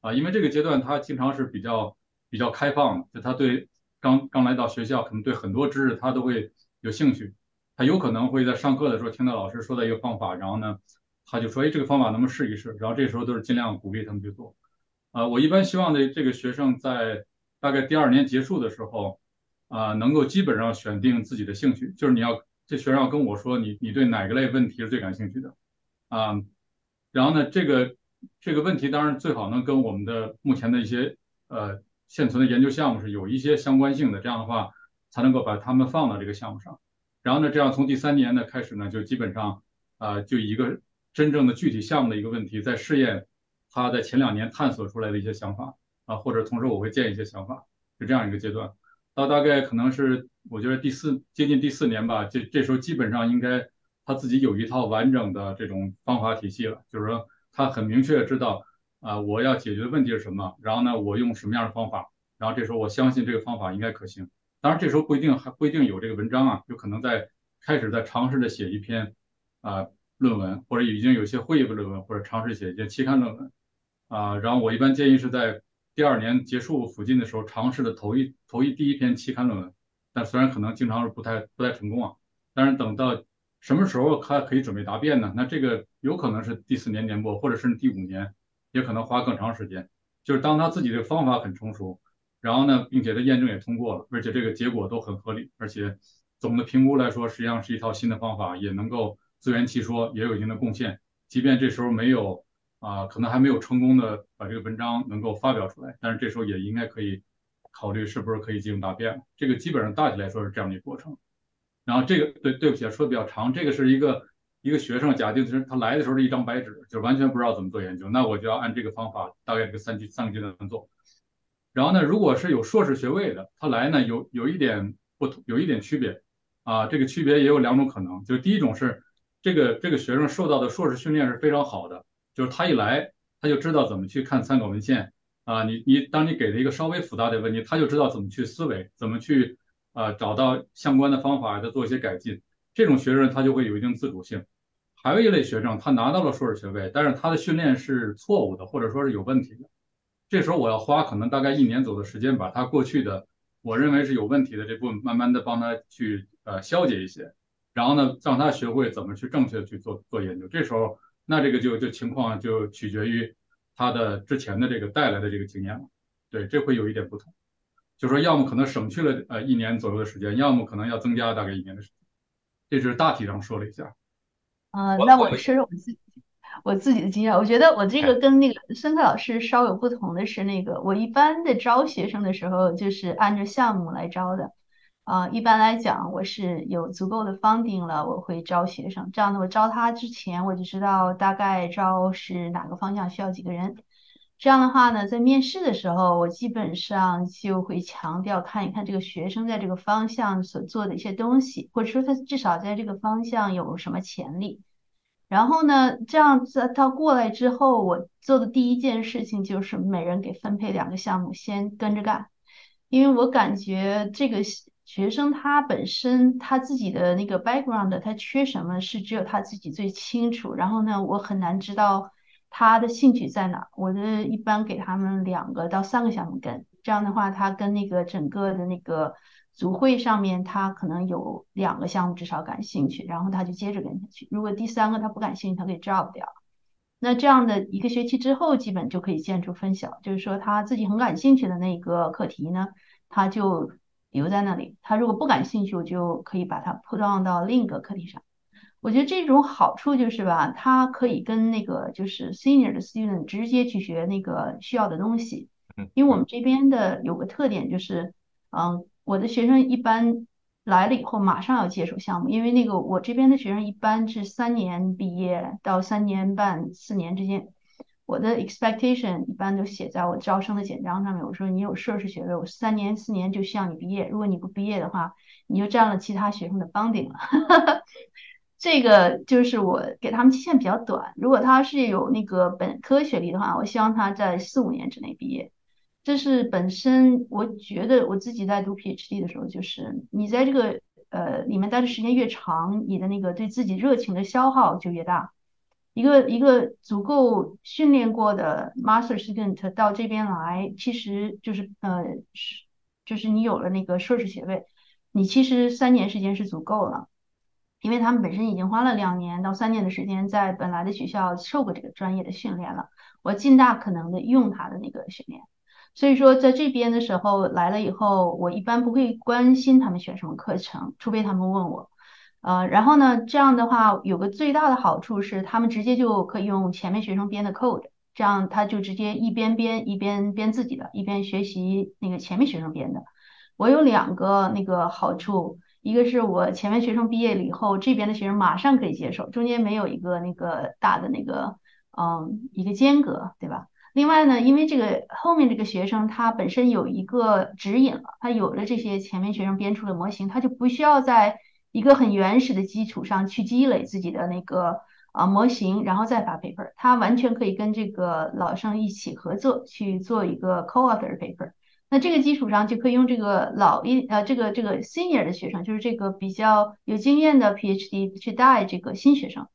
啊，因为这个阶段他经常是比较比较开放的，就他对刚刚来到学校，可能对很多知识他都会。有兴趣，他有可能会在上课的时候听到老师说的一个方法，然后呢，他就说，哎，这个方法能不能试一试？然后这时候都是尽量鼓励他们去做。呃，我一般希望的这个学生在大概第二年结束的时候，啊，能够基本上选定自己的兴趣，就是你要这学生要跟我说，你你对哪个类问题是最感兴趣的，啊，然后呢，这个这个问题当然最好能跟我们的目前的一些呃现存的研究项目是有一些相关性的，这样的话。才能够把他们放到这个项目上，然后呢，这样从第三年呢开始呢，就基本上啊，就一个真正的具体项目的一个问题，在试验他在前两年探索出来的一些想法啊，或者同时我会建一些想法，是这样一个阶段。到大概可能是我觉得第四接近第四年吧，这这时候基本上应该他自己有一套完整的这种方法体系了，就是说他很明确知道啊，我要解决的问题是什么，然后呢，我用什么样的方法，然后这时候我相信这个方法应该可行。当然，这时候不一定还不一定有这个文章啊，有可能在开始在尝试着写一篇啊论文，或者已经有些会议的论文，或者尝试写一些期刊论文啊。然后我一般建议是在第二年结束附近的时候尝试的头一头一第一篇期刊论文。但虽然可能经常是不太不太成功啊，但是等到什么时候他可以准备答辩呢？那这个有可能是第四年年末，或者是第五年，也可能花更长时间。就是当他自己的方法很成熟。然后呢，并且他验证也通过了，而且这个结果都很合理，而且总的评估来说，实际上是一套新的方法，也能够自圆其说，也有一定的贡献。即便这时候没有啊，可能还没有成功的把这个文章能够发表出来，但是这时候也应该可以考虑是不是可以进行答辩。这个基本上大体来说是这样的一个过程。然后这个对对不起，说的比较长，这个是一个一个学生，假定是他来的时候是一张白纸，就完全不知道怎么做研究，那我就要按这个方法，大概这个三阶三个阶段做。然后呢，如果是有硕士学位的，他来呢有有一点不同，有一点区别啊。这个区别也有两种可能，就第一种是这个这个学生受到的硕士训练是非常好的，就是他一来他就知道怎么去看参考文献啊。你你当你给了一个稍微复杂的问题，他就知道怎么去思维，怎么去啊找到相关的方法，再做一些改进。这种学生他就会有一定自主性。还有一类学生，他拿到了硕士学位，但是他的训练是错误的，或者说是有问题的。这时候我要花可能大概一年左右的时间，把他过去的我认为是有问题的这部分慢慢的帮他去呃消解一些，然后呢让他学会怎么去正确去做做研究。这时候那这个就就情况就取决于他的之前的这个带来的这个经验了。对，这会有一点不同，就说要么可能省去了呃一年左右的时间，要么可能要增加大概一年的时间。这是大体上说了一下。啊，那我说说我自己。我自己的经验，我觉得我这个跟那个孙克老师稍有不同的是，那个我一般的招学生的时候就是按照项目来招的，啊，一般来讲我是有足够的 funding 了，我会招学生，这样的我招他之前我就知道大概招是哪个方向需要几个人，这样的话呢，在面试的时候我基本上就会强调看一看这个学生在这个方向所做的一些东西，或者说他至少在这个方向有什么潜力。然后呢，这样子他过来之后，我做的第一件事情就是每人给分配两个项目，先跟着干，因为我感觉这个学生他本身他自己的那个 background，他缺什么是只有他自己最清楚。然后呢，我很难知道他的兴趣在哪。我的一般给他们两个到三个项目跟，这样的话，他跟那个整个的那个组会上面，他可能有两个项目至少感兴趣，然后他就接着跟下去。如果第三个他不感兴趣，他可以 drop 掉。那这样的一个学期之后，基本就可以见出分晓。就是说他自己很感兴趣的那个课题呢，他就留在那里；他如果不感兴趣，我就可以把它 put on 到另一个课题上。我觉得这种好处就是吧，他可以跟那个就是 senior 的 student 直接去学那个需要的东西。因为我们这边的有个特点就是，嗯，我的学生一般。来了以后马上要接手项目，因为那个我这边的学生一般是三年毕业到三年半四年之间，我的 expectation 一般都写在我招生的简章上面。我说你有硕士学位，我三年四年就希望你毕业。如果你不毕业的话，你就占了其他学生的帮顶了。这个就是我给他们期限比较短。如果他是有那个本科学历的话，我希望他在四五年之内毕业。这是本身，我觉得我自己在读 PhD 的时候，就是你在这个呃里面待的时间越长，你的那个对自己热情的消耗就越大。一个一个足够训练过的 Master Student 到这边来，其实就是呃是就是你有了那个硕士学位，你其实三年时间是足够了，因为他们本身已经花了两年到三年的时间在本来的学校受过这个专业的训练了，我尽大可能的用他的那个训练。所以说，在这边的时候来了以后，我一般不会关心他们选什么课程，除非他们问我。呃，然后呢，这样的话有个最大的好处是，他们直接就可以用前面学生编的 code，这样他就直接一边编一边编自己的，一边学习那个前面学生编的。我有两个那个好处，一个是我前面学生毕业了以后，这边的学生马上可以接手，中间没有一个那个大的那个嗯一个间隔，对吧？另外呢，因为这个后面这个学生他本身有一个指引了，他有了这些前面学生编出的模型，他就不需要在一个很原始的基础上去积累自己的那个啊模型，然后再发 paper，他完全可以跟这个老生一起合作去做一个 co-author paper。那这个基础上就可以用这个老一呃这个这个 senior 的学生，就是这个比较有经验的 PhD 去带这个新学生。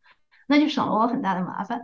那就省了我很大的麻烦，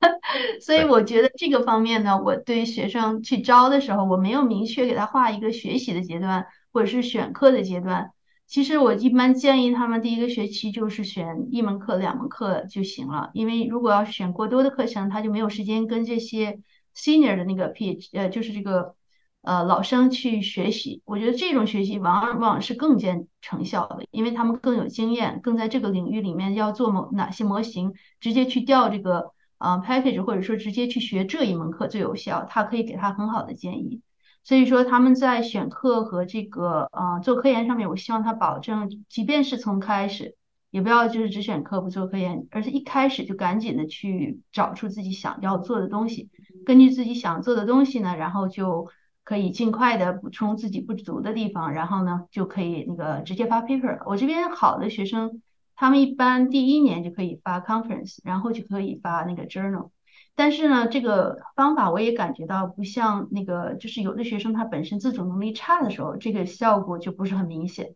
所以我觉得这个方面呢，我对学生去招的时候，我没有明确给他画一个学习的阶段或者是选课的阶段。其实我一般建议他们第一个学期就是选一门课、两门课就行了，因为如果要是选过多的课程，他就没有时间跟这些 senior 的那个 pe，呃，就是这个。呃，老生去学习，我觉得这种学习往往是更见成效的，因为他们更有经验，更在这个领域里面要做某哪些模型，直接去调这个啊 package，或者说直接去学这一门课最有效，他可以给他很好的建议。所以说他们在选课和这个呃做科研上面，我希望他保证，即便是从开始，也不要就是只选课不做科研，而是一开始就赶紧的去找出自己想要做的东西，根据自己想做的东西呢，然后就。可以尽快的补充自己不足的地方，然后呢，就可以那个直接发 paper。我这边好的学生，他们一般第一年就可以发 conference，然后就可以发那个 journal。但是呢，这个方法我也感觉到不像那个，就是有的学生他本身自主能力差的时候，这个效果就不是很明显。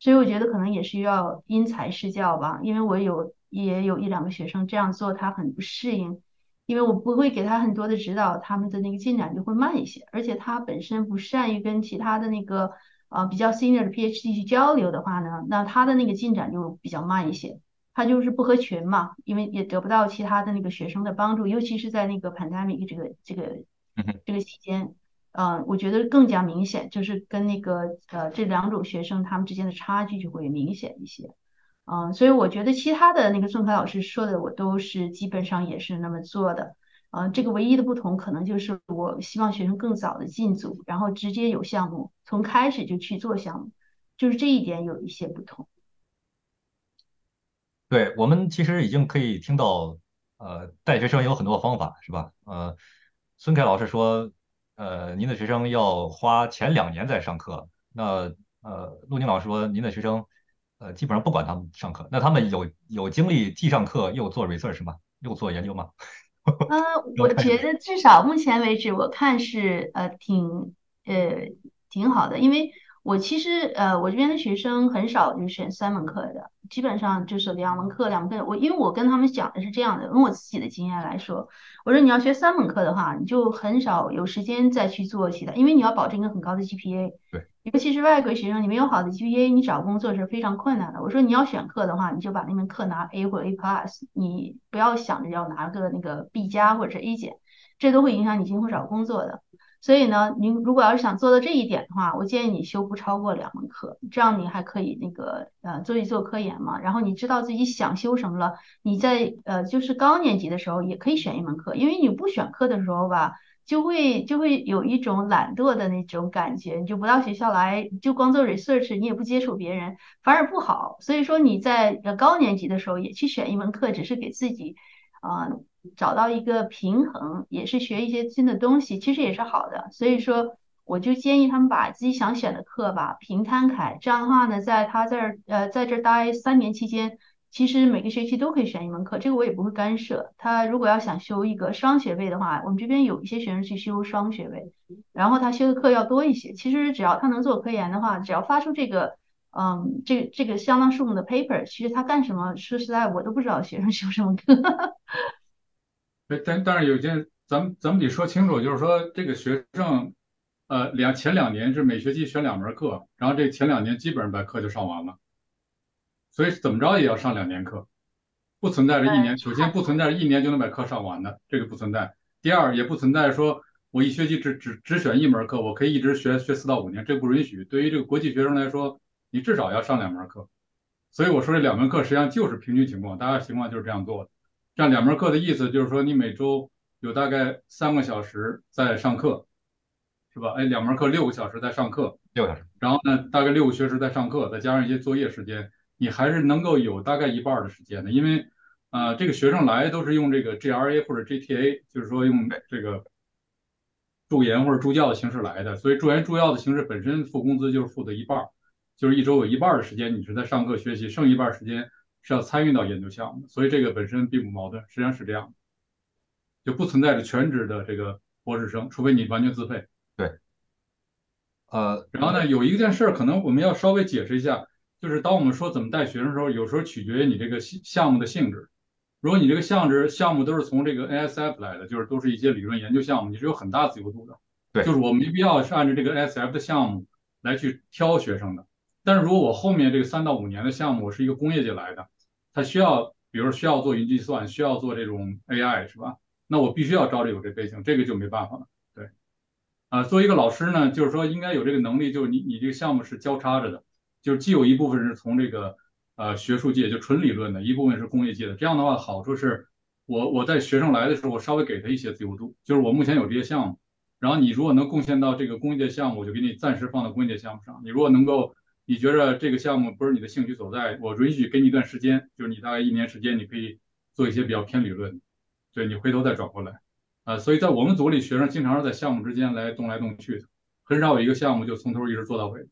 所以我觉得可能也是要因材施教吧，因为我有也有一两个学生这样做，他很不适应。因为我不会给他很多的指导，他们的那个进展就会慢一些，而且他本身不善于跟其他的那个呃比较 senior 的 PhD 去交流的话呢，那他的那个进展就比较慢一些，他就是不合群嘛，因为也得不到其他的那个学生的帮助，尤其是在那个 pandemic 这个这个这个期间，呃，我觉得更加明显，就是跟那个呃这两种学生他们之间的差距就会明显一些。嗯，所以我觉得其他的那个宋凯老师说的，我都是基本上也是那么做的。嗯，这个唯一的不同可能就是我希望学生更早的进组，然后直接有项目，从开始就去做项目，就是这一点有一些不同。对我们其实已经可以听到，呃，带学生有很多方法，是吧？呃，孙凯老师说，呃，您的学生要花前两年在上课，那呃，陆宁老师说，您的学生。呃，基本上不管他们上课，那他们有有精力既上课又做 research 吗？又做研究吗？呃，我觉得至少目前为止，我看是呃挺呃挺好的，因为我其实呃，我这边的学生很少就选三门课的，基本上就是两门课，两门课。我因为我跟他们讲的是这样的，用我自己的经验来说，我说你要学三门课的话，你就很少有时间再去做其他，因为你要保证一个很高的 GPA。对。尤其是外国学生，你没有好的 GPA，你找工作是非常困难的。我说你要选课的话，你就把那门课拿 A 或者 A plus，你不要想着要拿个那个 B 加或者是 A 减，这都会影响你今后找工作的。所以呢，您如果要是想做到这一点的话，我建议你修不超过两门课，这样你还可以那个呃做一做科研嘛。然后你知道自己想修什么了，你在呃就是高年级的时候也可以选一门课，因为你不选课的时候吧，就会就会有一种懒惰的那种感觉，你就不到学校来，就光做 research，你也不接触别人，反而不好。所以说你在高年级的时候也去选一门课，只是给自己啊。找到一个平衡，也是学一些新的东西，其实也是好的。所以说，我就建议他们把自己想选的课吧平摊开。这样的话呢，在他这儿呃在这待三年期间，其实每个学期都可以选一门课，这个我也不会干涉。他如果要想修一个双学位的话，我们这边有一些学生去修双学位，然后他修的课要多一些。其实只要他能做科研的话，只要发出这个嗯这这个相当数目的 paper，其实他干什么，说实在我都不知道学生 修什么课。但但是有件，咱们咱们得说清楚，就是说这个学生，呃，两前两年是每学期选两门课，然后这前两年基本上把课就上完了，所以怎么着也要上两年课，不存在着一年，首先不存在着一年就能把课上完的，这个不存在。第二，也不存在说我一学期只只只选一门课，我可以一直学学四到五年，这不允许。对于这个国际学生来说，你至少要上两门课。所以我说这两门课实际上就是平均情况，大家情况就是这样做的。这样两门课的意思就是说，你每周有大概三个小时在上课，是吧？哎，两门课六个小时在上课，六个小时。然后呢，大概六个学时在上课，再加上一些作业时间，你还是能够有大概一半的时间的。因为啊，这个学生来都是用这个 GRA 或者 GTA，就是说用这个助研或者助教的形式来的，所以助研助教的形式本身付工资就是付的一半，就是一周有一半的时间你是在上课学习，剩一半时间。是要参与到研究项目的，所以这个本身并不矛盾，实际上是这样，就不存在着全职的这个博士生，除非你完全自费。对，呃，然后呢，有一件事可能我们要稍微解释一下，就是当我们说怎么带学生的时候，有时候取决于你这个项目的性质。如果你这个项目项目都是从这个 NSF 来的，就是都是一些理论研究项目，你是有很大自由度的。对，就是我没必要是按照这个 NSF 的项目来去挑学生的。但是如果我后面这个三到五年的项目，我是一个工业界来的。他需要，比如需要做云计算，需要做这种 AI，是吧？那我必须要招着有这背景，这个就没办法了。对，啊，作为一个老师呢，就是说应该有这个能力，就是你你这个项目是交叉着的，就是既有一部分是从这个呃学术界就纯理论的，一部分是工业界的。这样的话，好处是我我在学生来的时候，我稍微给他一些自由度，就是我目前有这些项目，然后你如果能贡献到这个工业界项目，我就给你暂时放到工业界项目上。你如果能够你觉得这个项目不是你的兴趣所在，我允许给你一段时间，就是你大概一年时间，你可以做一些比较偏理论，对你回头再转过来，啊，所以在我们组里，学生经常是在项目之间来动来动去的，很少有一个项目就从头一直做到尾。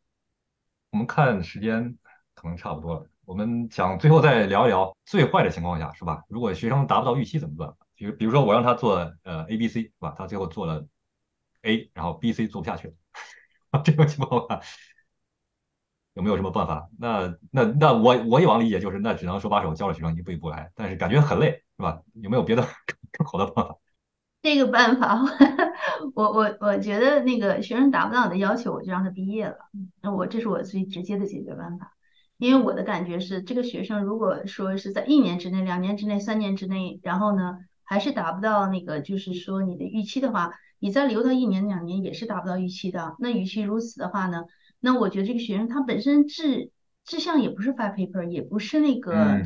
我们看时间可能差不多了，我们想最后再聊一聊最坏的情况下，是吧？如果学生达不到预期怎么办？比如比如说我让他做呃 A、B、C，是吧？他最后做了 A，然后 B、C 做不下去了，这种情况下。有没有什么办法？那那那我我以往理解就是，那只能手把手教着学生一步一步来，但是感觉很累，是吧？有没有别的 更好的办法？这个办法，我我我觉得那个学生达不到你的要求，我就让他毕业了。那我这是我最直接的解决办法，因为我的感觉是，这个学生如果说是在一年之内、两年之内、三年之内，然后呢还是达不到那个就是说你的预期的话，你再留他一年两年也是达不到预期的。那与其如此的话呢？那我觉得这个学生他本身志志向也不是发 paper，也不是那个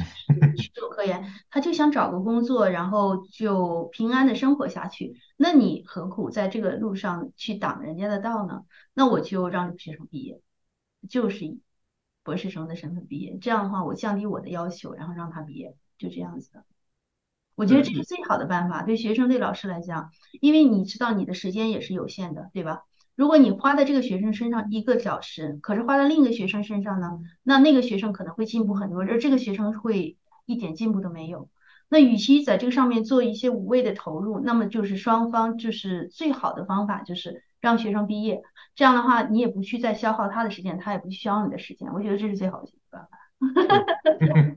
去做科研，他就想找个工作，然后就平安的生活下去。那你何苦在这个路上去挡人家的道呢？那我就让这个学生毕业，就是以博士生的身份毕业。这样的话，我降低我的要求，然后让他毕业，就这样子的。我觉得这是最好的办法，对学生对老师来讲，因为你知道你的时间也是有限的，对吧？如果你花在这个学生身上一个小时，可是花在另一个学生身上呢，那那个学生可能会进步很多，而这个学生会一点进步都没有。那与其在这个上面做一些无谓的投入，那么就是双方就是最好的方法就是。让学生毕业。这样的话，你也不去再消耗他的时间，他也不去消耗你的时间。我觉得这是最好的办法。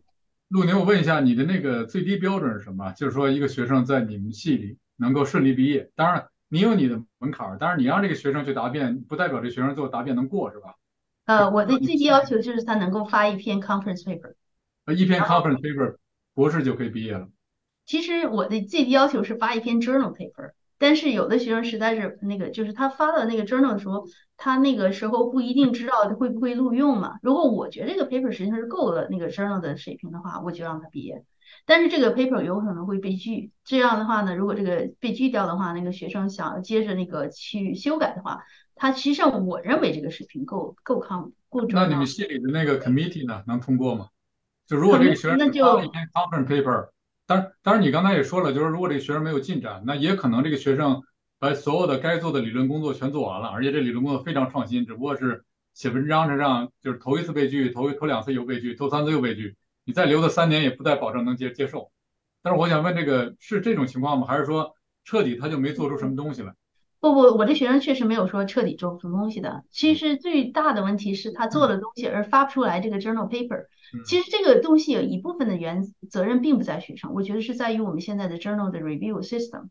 陆宁，我问一下，你的那个最低标准是什么？就是说，一个学生在你们系里能够顺利毕业，当然你有你的门槛儿，但是你让这个学生去答辩，不代表这学生最后答辩能过，是吧？呃，我的最低要求就是他能够发一篇 conference paper。呃，一篇 conference paper，博士就可以毕业了。其实我的最低要求是发一篇 journal paper。但是有的学生实在是那个，就是他发到那个 journal 的时候，他那个时候不一定知道会不会录用嘛。如果我觉得这个 paper 实际上是够了那个 journal 的水平的话，我就让他毕业。但是这个 paper 有可能会被拒，这样的话呢，如果这个被拒掉的话，那个学生想要接着那个去修改的话，他实际上我认为这个水平够够抗够重要。那你们系里的那个 committee 呢，能通过吗？就如果这个学生发了一篇 conference paper。当然，当然，你刚才也说了，就是如果这个学生没有进展，那也可能这个学生把所有的该做的理论工作全做完了，而且这理论工作非常创新，只不过是写文章上就是头一次被拒，头头两次又被拒，头三次又被拒，你再留他三年也不带保证能接接受。但是我想问，这个是这种情况吗？还是说彻底他就没做出什么东西来？不不，我这学生确实没有说彻底做不出东西的。其实最大的问题是他做了东西而发不出来这个 journal paper。其实这个东西有一部分的原责任并不在学生，我觉得是在于我们现在的 journal 的 review system。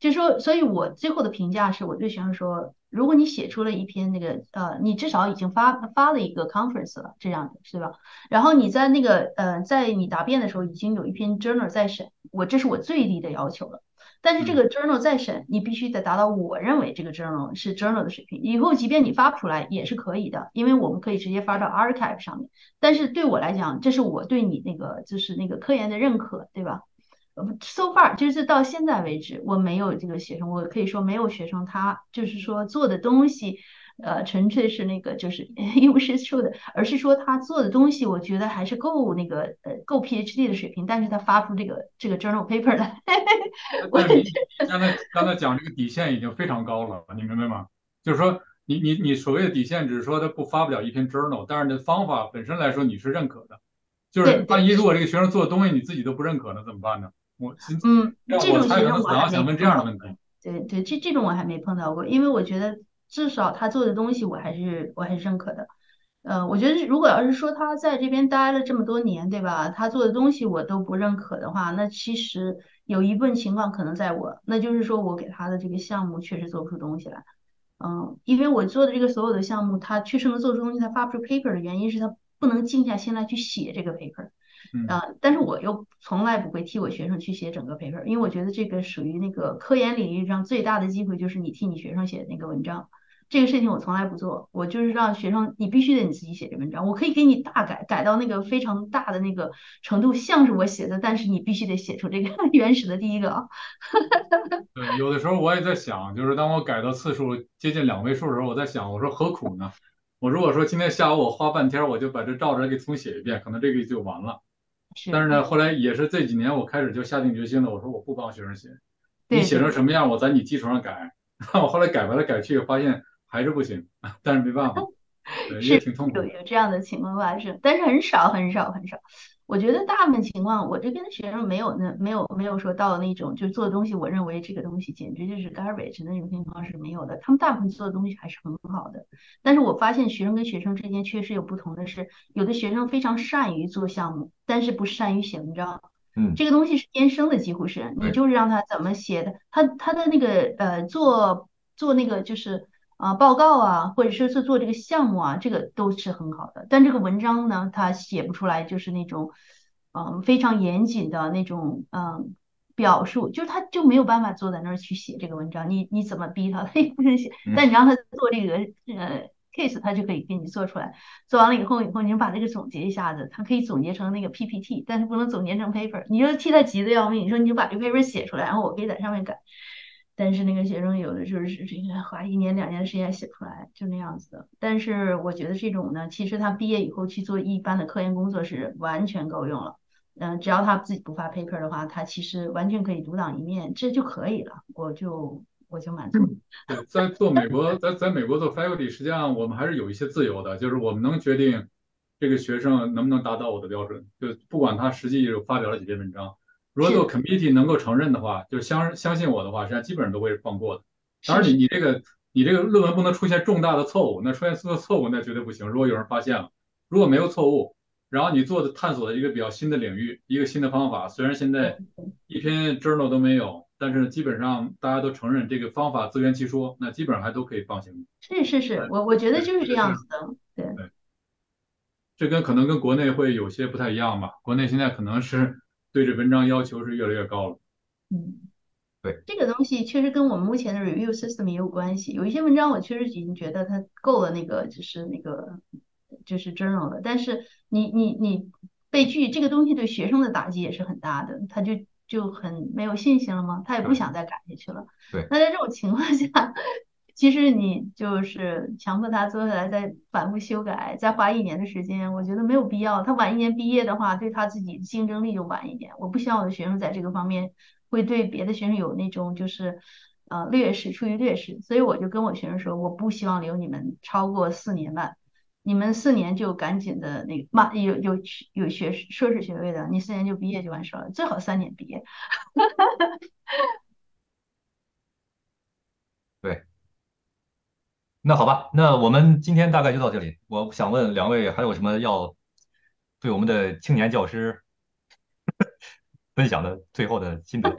就说，所以我最后的评价是我对学生说，如果你写出了一篇那个呃，你至少已经发发了一个 conference 了，这样的是吧？然后你在那个呃，在你答辩的时候已经有一篇 journal 在审，我这是我最低的要求了。但是这个 journal 再审，你必须得达到我认为这个 journal 是 journal 的水平。以后即便你发不出来也是可以的，因为我们可以直接发到 archive 上面。但是对我来讲，这是我对你那个就是那个科研的认可，对吧？So far 就是到现在为止，我没有这个学生，我可以说没有学生他就是说做的东西。呃，纯粹是那个，就是 一无是处的，而是说他做的东西，我觉得还是够那个呃，够 PhD 的水平，但是他发出这个这个 journal paper 来。但你刚才刚才讲这个底线已经非常高了，你明白吗？就是说，你你你所谓的底线，只是说他不发不了一篇 journal，但是那方法本身来说你是认可的。就是万一如果这个学生做的东西你自己都不认可，那怎么办呢？我嗯，这种学生我想问这样的问题。对对，这这种我还没碰到过，因为我觉得。至少他做的东西我还是我还是认可的，呃，我觉得如果要是说他在这边待了这么多年，对吧？他做的东西我都不认可的话，那其实有一部分情况可能在我，那就是说我给他的这个项目确实做不出东西来，嗯，因为我做的这个所有的项目，他确实能做出东西，他发不出 paper 的原因是他不能静下心来去写这个 paper。啊，但是我又从来不会替我学生去写整个 paper，因为我觉得这个属于那个科研领域上最大的机会，就是你替你学生写那个文章，这个事情我从来不做，我就是让学生你必须得你自己写这文章，我可以给你大改，改到那个非常大的那个程度，像是我写的，但是你必须得写出这个 原始的第一个啊。对，有的时候我也在想，就是当我改到次数接近两位数的时候，我在想，我说何苦呢？我如果说今天下午我花半天，我就把这照着给重写一遍，可能这个就完了。但是呢，后来也是这几年，我开始就下定决心了。我说我不帮学生写，你写成什么样，我在你基础上改。我后来改来改改去，发现还是不行。但是没办法，也挺痛苦。有有这样的情况发生，但是很少很少很少。我觉得大部分情况，我这边的学生没有那没有没有说到那种就做东西，我认为这个东西简直就是 garbage 那种情况是没有的。他们大部分做的东西还是很好的。但是我发现学生跟学生之间确实有不同的是，有的学生非常善于做项目，但是不善于写文章。嗯，这个东西是天生的，几乎是你就是让他怎么写的，他他的那个呃做做那个就是。啊，报告啊，或者是是做这个项目啊，这个都是很好的。但这个文章呢，他写不出来，就是那种，嗯，非常严谨的那种，嗯，表述，就是他就没有办法坐在那儿去写这个文章。你你怎么逼他，他也不能写。但你让他做这个呃 case，他就可以给你做出来。做完了以后，以后你把这个总结一下子，他可以总结成那个 PPT，但是不能总结成 paper。你就替他急得要命，你说你就把这 paper 写出来，然后我可以在上面改。但是那个学生有的就是这个花一年两年时间写出来就那样子的。但是我觉得这种呢，其实他毕业以后去做一般的科研工作是完全够用了。嗯，只要他自己不发 paper 的话，他其实完全可以独当一面，这就可以了。我就我就满足。对，在做美国，在在美国做 faculty，实际上我们还是有一些自由的，就是我们能决定这个学生能不能达到我的标准，就不管他实际发表了几篇文章。如果做 committee 能够承认的话，就相相信我的话，实际上基本上都会放过的。当然，你你这个你你这个论文不能出现重大的错误，那出现错错误那绝对不行。如果有人发现了，如果没有错误，然后你做的探索的一个比较新的领域，一个新的方法，虽然现在一篇 journal 都没有，但是基本上大家都承认这个方法自圆其说，那基本上还都可以放行。是是是，我我觉得就是这样子的，对。对。这跟可能跟国内会有些不太一样吧？国内现在可能是对这文章要求是越来越高了。嗯，对。这个东西确实跟我们目前的 review system 也有关系。有一些文章我确实已经觉得它够了，那个就是那个就是 journal 了，但是你你你。被拒这个东西对学生的打击也是很大的，他就就很没有信心了吗？他也不想再改下去了。对。那在这种情况下，其实你就是强迫他坐下来再反复修改，再花一年的时间，我觉得没有必要。他晚一年毕业的话，对他自己竞争力就晚一点。我不希望我的学生在这个方面会对别的学生有那种就是呃劣势，处于劣势。所以我就跟我学生说，我不希望留你们超过四年半。你们四年就赶紧的那个嘛，有有有学硕士学位的，你四年就毕业就完事了，最好三年毕业。对，那好吧，那我们今天大概就到这里。我想问两位，还有什么要对我们的青年教师 分享的最后的心得？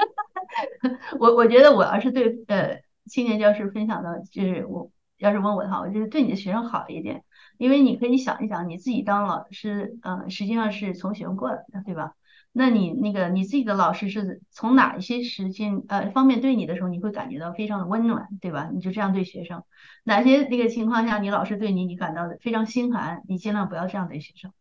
我我觉得我要是对呃青年教师分享的，就是我要是问我的话，我就是对你的学生好一点。因为你可以想一想，你自己当老师，嗯，实际上是从学生过来的，对吧？那你那个你自己的老师是从哪一些时间呃方面对你的时候，你会感觉到非常的温暖，对吧？你就这样对学生，哪些那个情况下你老师对你你感到非常心寒，你尽量不要这样对学生。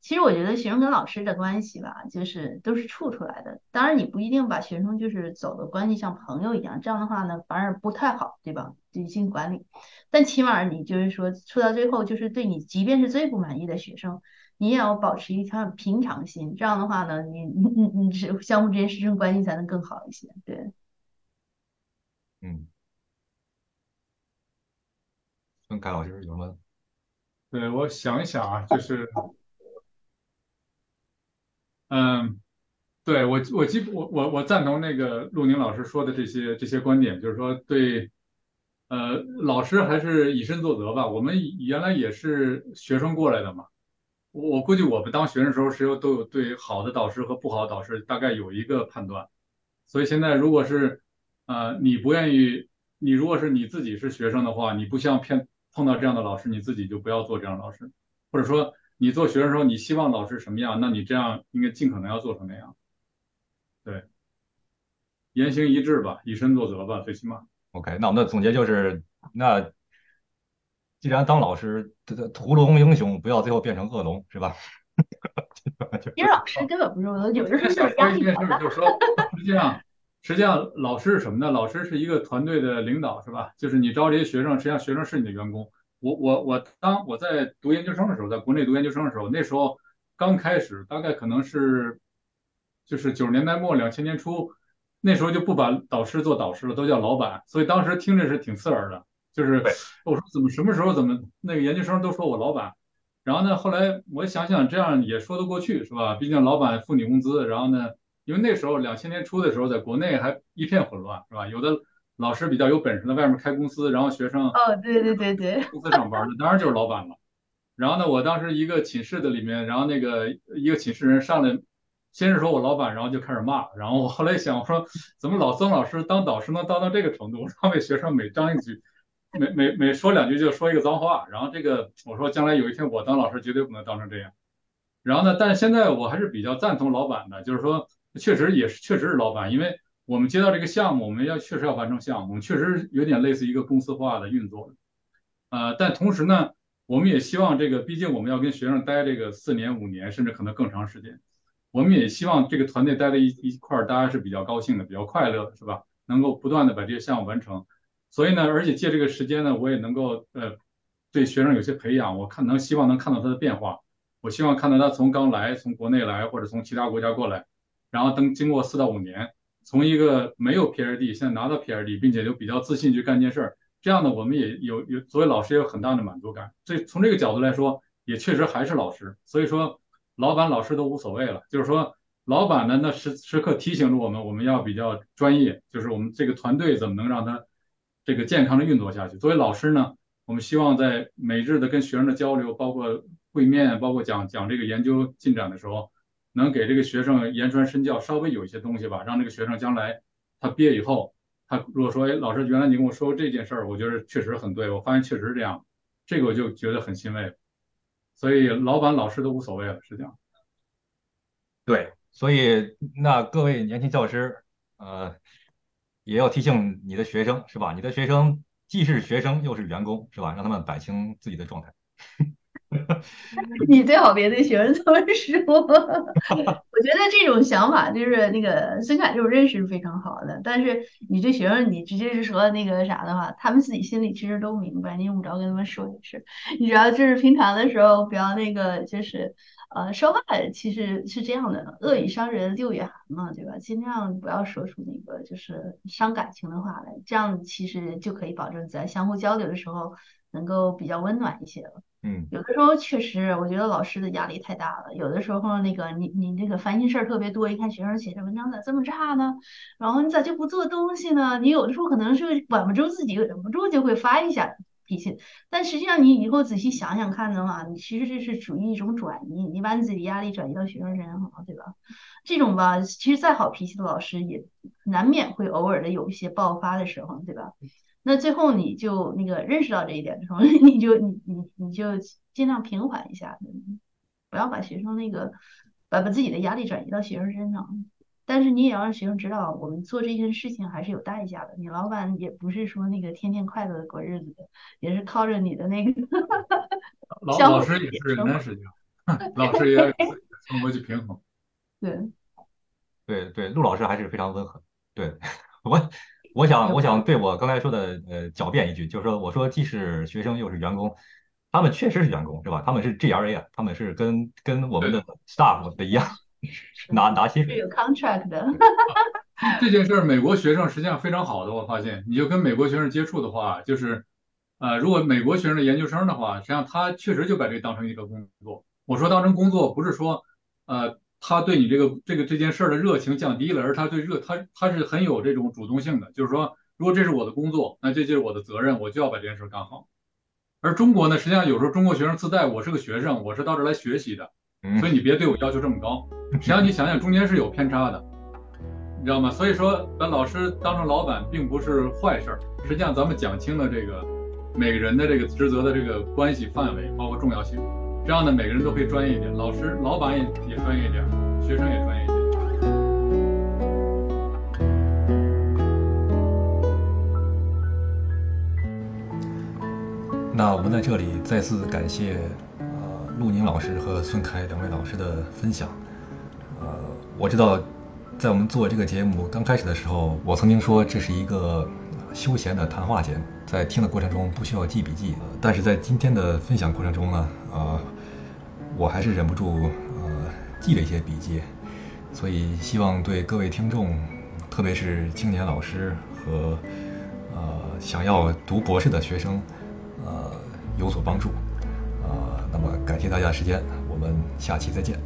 其实我觉得学生跟老师的关系吧，就是都是处出来的。当然你不一定把学生就是走的关系像朋友一样，这样的话呢反而不太好，对吧？进行管理。但起码你就是说处到最后，就是对你即便是最不满意的学生，你也要保持一颗平常心。这样的话呢，你你你你是相互之间师生关系才能更好一些。对。嗯。孙凯老师有什么？对，我想一想啊，就是。嗯，对我我基我我我赞同那个陆宁老师说的这些这些观点，就是说对，呃，老师还是以身作则吧。我们原来也是学生过来的嘛，我估计我们当学生时候是有都有对好的导师和不好的导师大概有一个判断。所以现在如果是呃你不愿意，你如果是你自己是学生的话，你不像骗碰到这样的老师，你自己就不要做这样的老师，或者说。你做学生的时候，你希望老师什么样？那你这样应该尽可能要做成那样。对，言行一致吧，以身作则吧，最起码。OK，那我们的总结就是，那既然当老师，屠龙英雄不要最后变成恶龙，是吧？因为老师根本不是恶龙，有的时候就是压力大。就是说，实际上，实际上老师是什么呢？老师是一个团队的领导，是吧？就是你招这些学生，实际上学生是你的员工。我我我当我在读研究生的时候，在国内读研究生的时候，那时候刚开始，大概可能是就是九十年代末两千年初，那时候就不把导师做导师了，都叫老板，所以当时听着是挺刺耳的。就是我说怎么什么时候怎么那个研究生都说我老板，然后呢，后来我想想这样也说得过去是吧？毕竟老板付你工资，然后呢，因为那时候两千年初的时候，在国内还一片混乱是吧？有的。老师比较有本事的，外面开公司，然后学生哦，对对对对，公司上班的，当然就是老板了。然后呢，我当时一个寝室的里面，然后那个一个寝室人上来，先是说我老板，然后就开始骂。然后我后来想，我说怎么老曾老师当导师能当到这个程度？他为学生每张一句，每每每说两句就说一个脏话。然后这个我说将来有一天我当老师绝对不能当成这样。然后呢，但是现在我还是比较赞同老板的，就是说确实也是确实是老板，因为。我们接到这个项目，我们要确实要完成项目，确实有点类似一个公司化的运作，呃，但同时呢，我们也希望这个，毕竟我们要跟学生待这个四年、五年，甚至可能更长时间，我们也希望这个团队待在一一块儿，大家是比较高兴的，比较快乐的，是吧？能够不断的把这些项目完成。所以呢，而且借这个时间呢，我也能够呃，对学生有些培养，我看能希望能看到他的变化，我希望看到他从刚来，从国内来，或者从其他国家过来，然后等经过四到五年。从一个没有 PhD，现在拿到 PhD，并且就比较自信去干件事儿，这样呢我们也有有作为老师也有很大的满足感。所以从这个角度来说，也确实还是老师。所以说，老板、老师都无所谓了。就是说，老板呢，那时时刻提醒着我们，我们要比较专业，就是我们这个团队怎么能让他这个健康的运作下去。作为老师呢，我们希望在每日的跟学生的交流，包括会面，包括讲讲这个研究进展的时候，能给这个学生言传身教，稍微有一些东西吧，让这个学生将来他毕业以后，他如果说，哎，老师，原来你跟我说过这件事儿，我觉得确实很对，我发现确实是这样，这个我就觉得很欣慰。所以老板、老师都无所谓了，是这样。对，所以那各位年轻教师，呃，也要提醒你的学生，是吧？你的学生既是学生又是员工，是吧？让他们摆清自己的状态。你最好别对学生这么说。我觉得这种想法就是那个孙凯这种认识是非常好的，但是你对学生你直接是说那个啥的话，他们自己心里其实都明白，你用不着跟他们说也是。你只要就是平常的时候不要那个就是呃说话，其实是这样的，恶语伤人六月寒嘛，对吧？尽量不要说出那个就是伤感情的话来，这样其实就可以保证在相互交流的时候能够比较温暖一些了。嗯，有的时候确实，我觉得老师的压力太大了。有的时候那个你你这个烦心事儿特别多，一看学生写的文章咋这么差呢？然后你咋就不做东西呢？你有的时候可能是管不住自己，忍不住就会发一下脾气。但实际上你以后仔细想想看的话，你其实这是属于一种转移，你把你自己压力转移到学生身上，对吧？这种吧，其实再好脾气的老师也难免会偶尔的有一些爆发的时候，对吧？那最后你就那个认识到这一点的时候，你就你你你就尽量平缓一下，不要把学生那个把把自己的压力转移到学生身上。但是你也要让学生知道，我们做这件事情还是有代价的。你老板也不是说那个天天快乐的过日子的，也是靠着你的那个。老 老师也是人的事情，老师也要 生活去平衡。对，对对，陆老师还是非常温和。对 我。我想，我想对我刚才说的，呃，狡辩一句，就是说，我说既是学生又是员工，他们确实是员工，是吧？他们是 GRA 啊，他们是跟跟我们的 staff 的一样，拿拿薪水。有 contract 的。这件事儿，美国学生实际上非常好的，我发现，你就跟美国学生接触的话，就是，呃，如果美国学生的研究生的话，实际上他确实就把这当成一个工作。我说当成工作，不是说，呃。他对你这个这个这件事儿的热情降低了，而他对热他他是很有这种主动性的，就是说，如果这是我的工作，那这就是我的责任，我就要把这件事干好。而中国呢，实际上有时候中国学生自带我是个学生，我是到这来学习的，所以你别对我要求这么高。实际上你想想，中间是有偏差的，你知道吗？所以说把老师当成老板并不是坏事儿。实际上咱们讲清了这个每个人的这个职责的这个关系范围，包括重要性。这样呢每个人都可以专业一点，老师、老板也也专业一点，学生也专业一点。那我们在这里再次感谢呃陆宁老师和孙开两位老师的分享。呃，我知道在我们做这个节目刚开始的时候，我曾经说这是一个休闲的谈话节目，在听的过程中不需要记笔记。但是在今天的分享过程中呢，呃。我还是忍不住呃记了一些笔记，所以希望对各位听众，特别是青年老师和呃想要读博士的学生呃有所帮助。啊，那么感谢大家的时间，我们下期再见。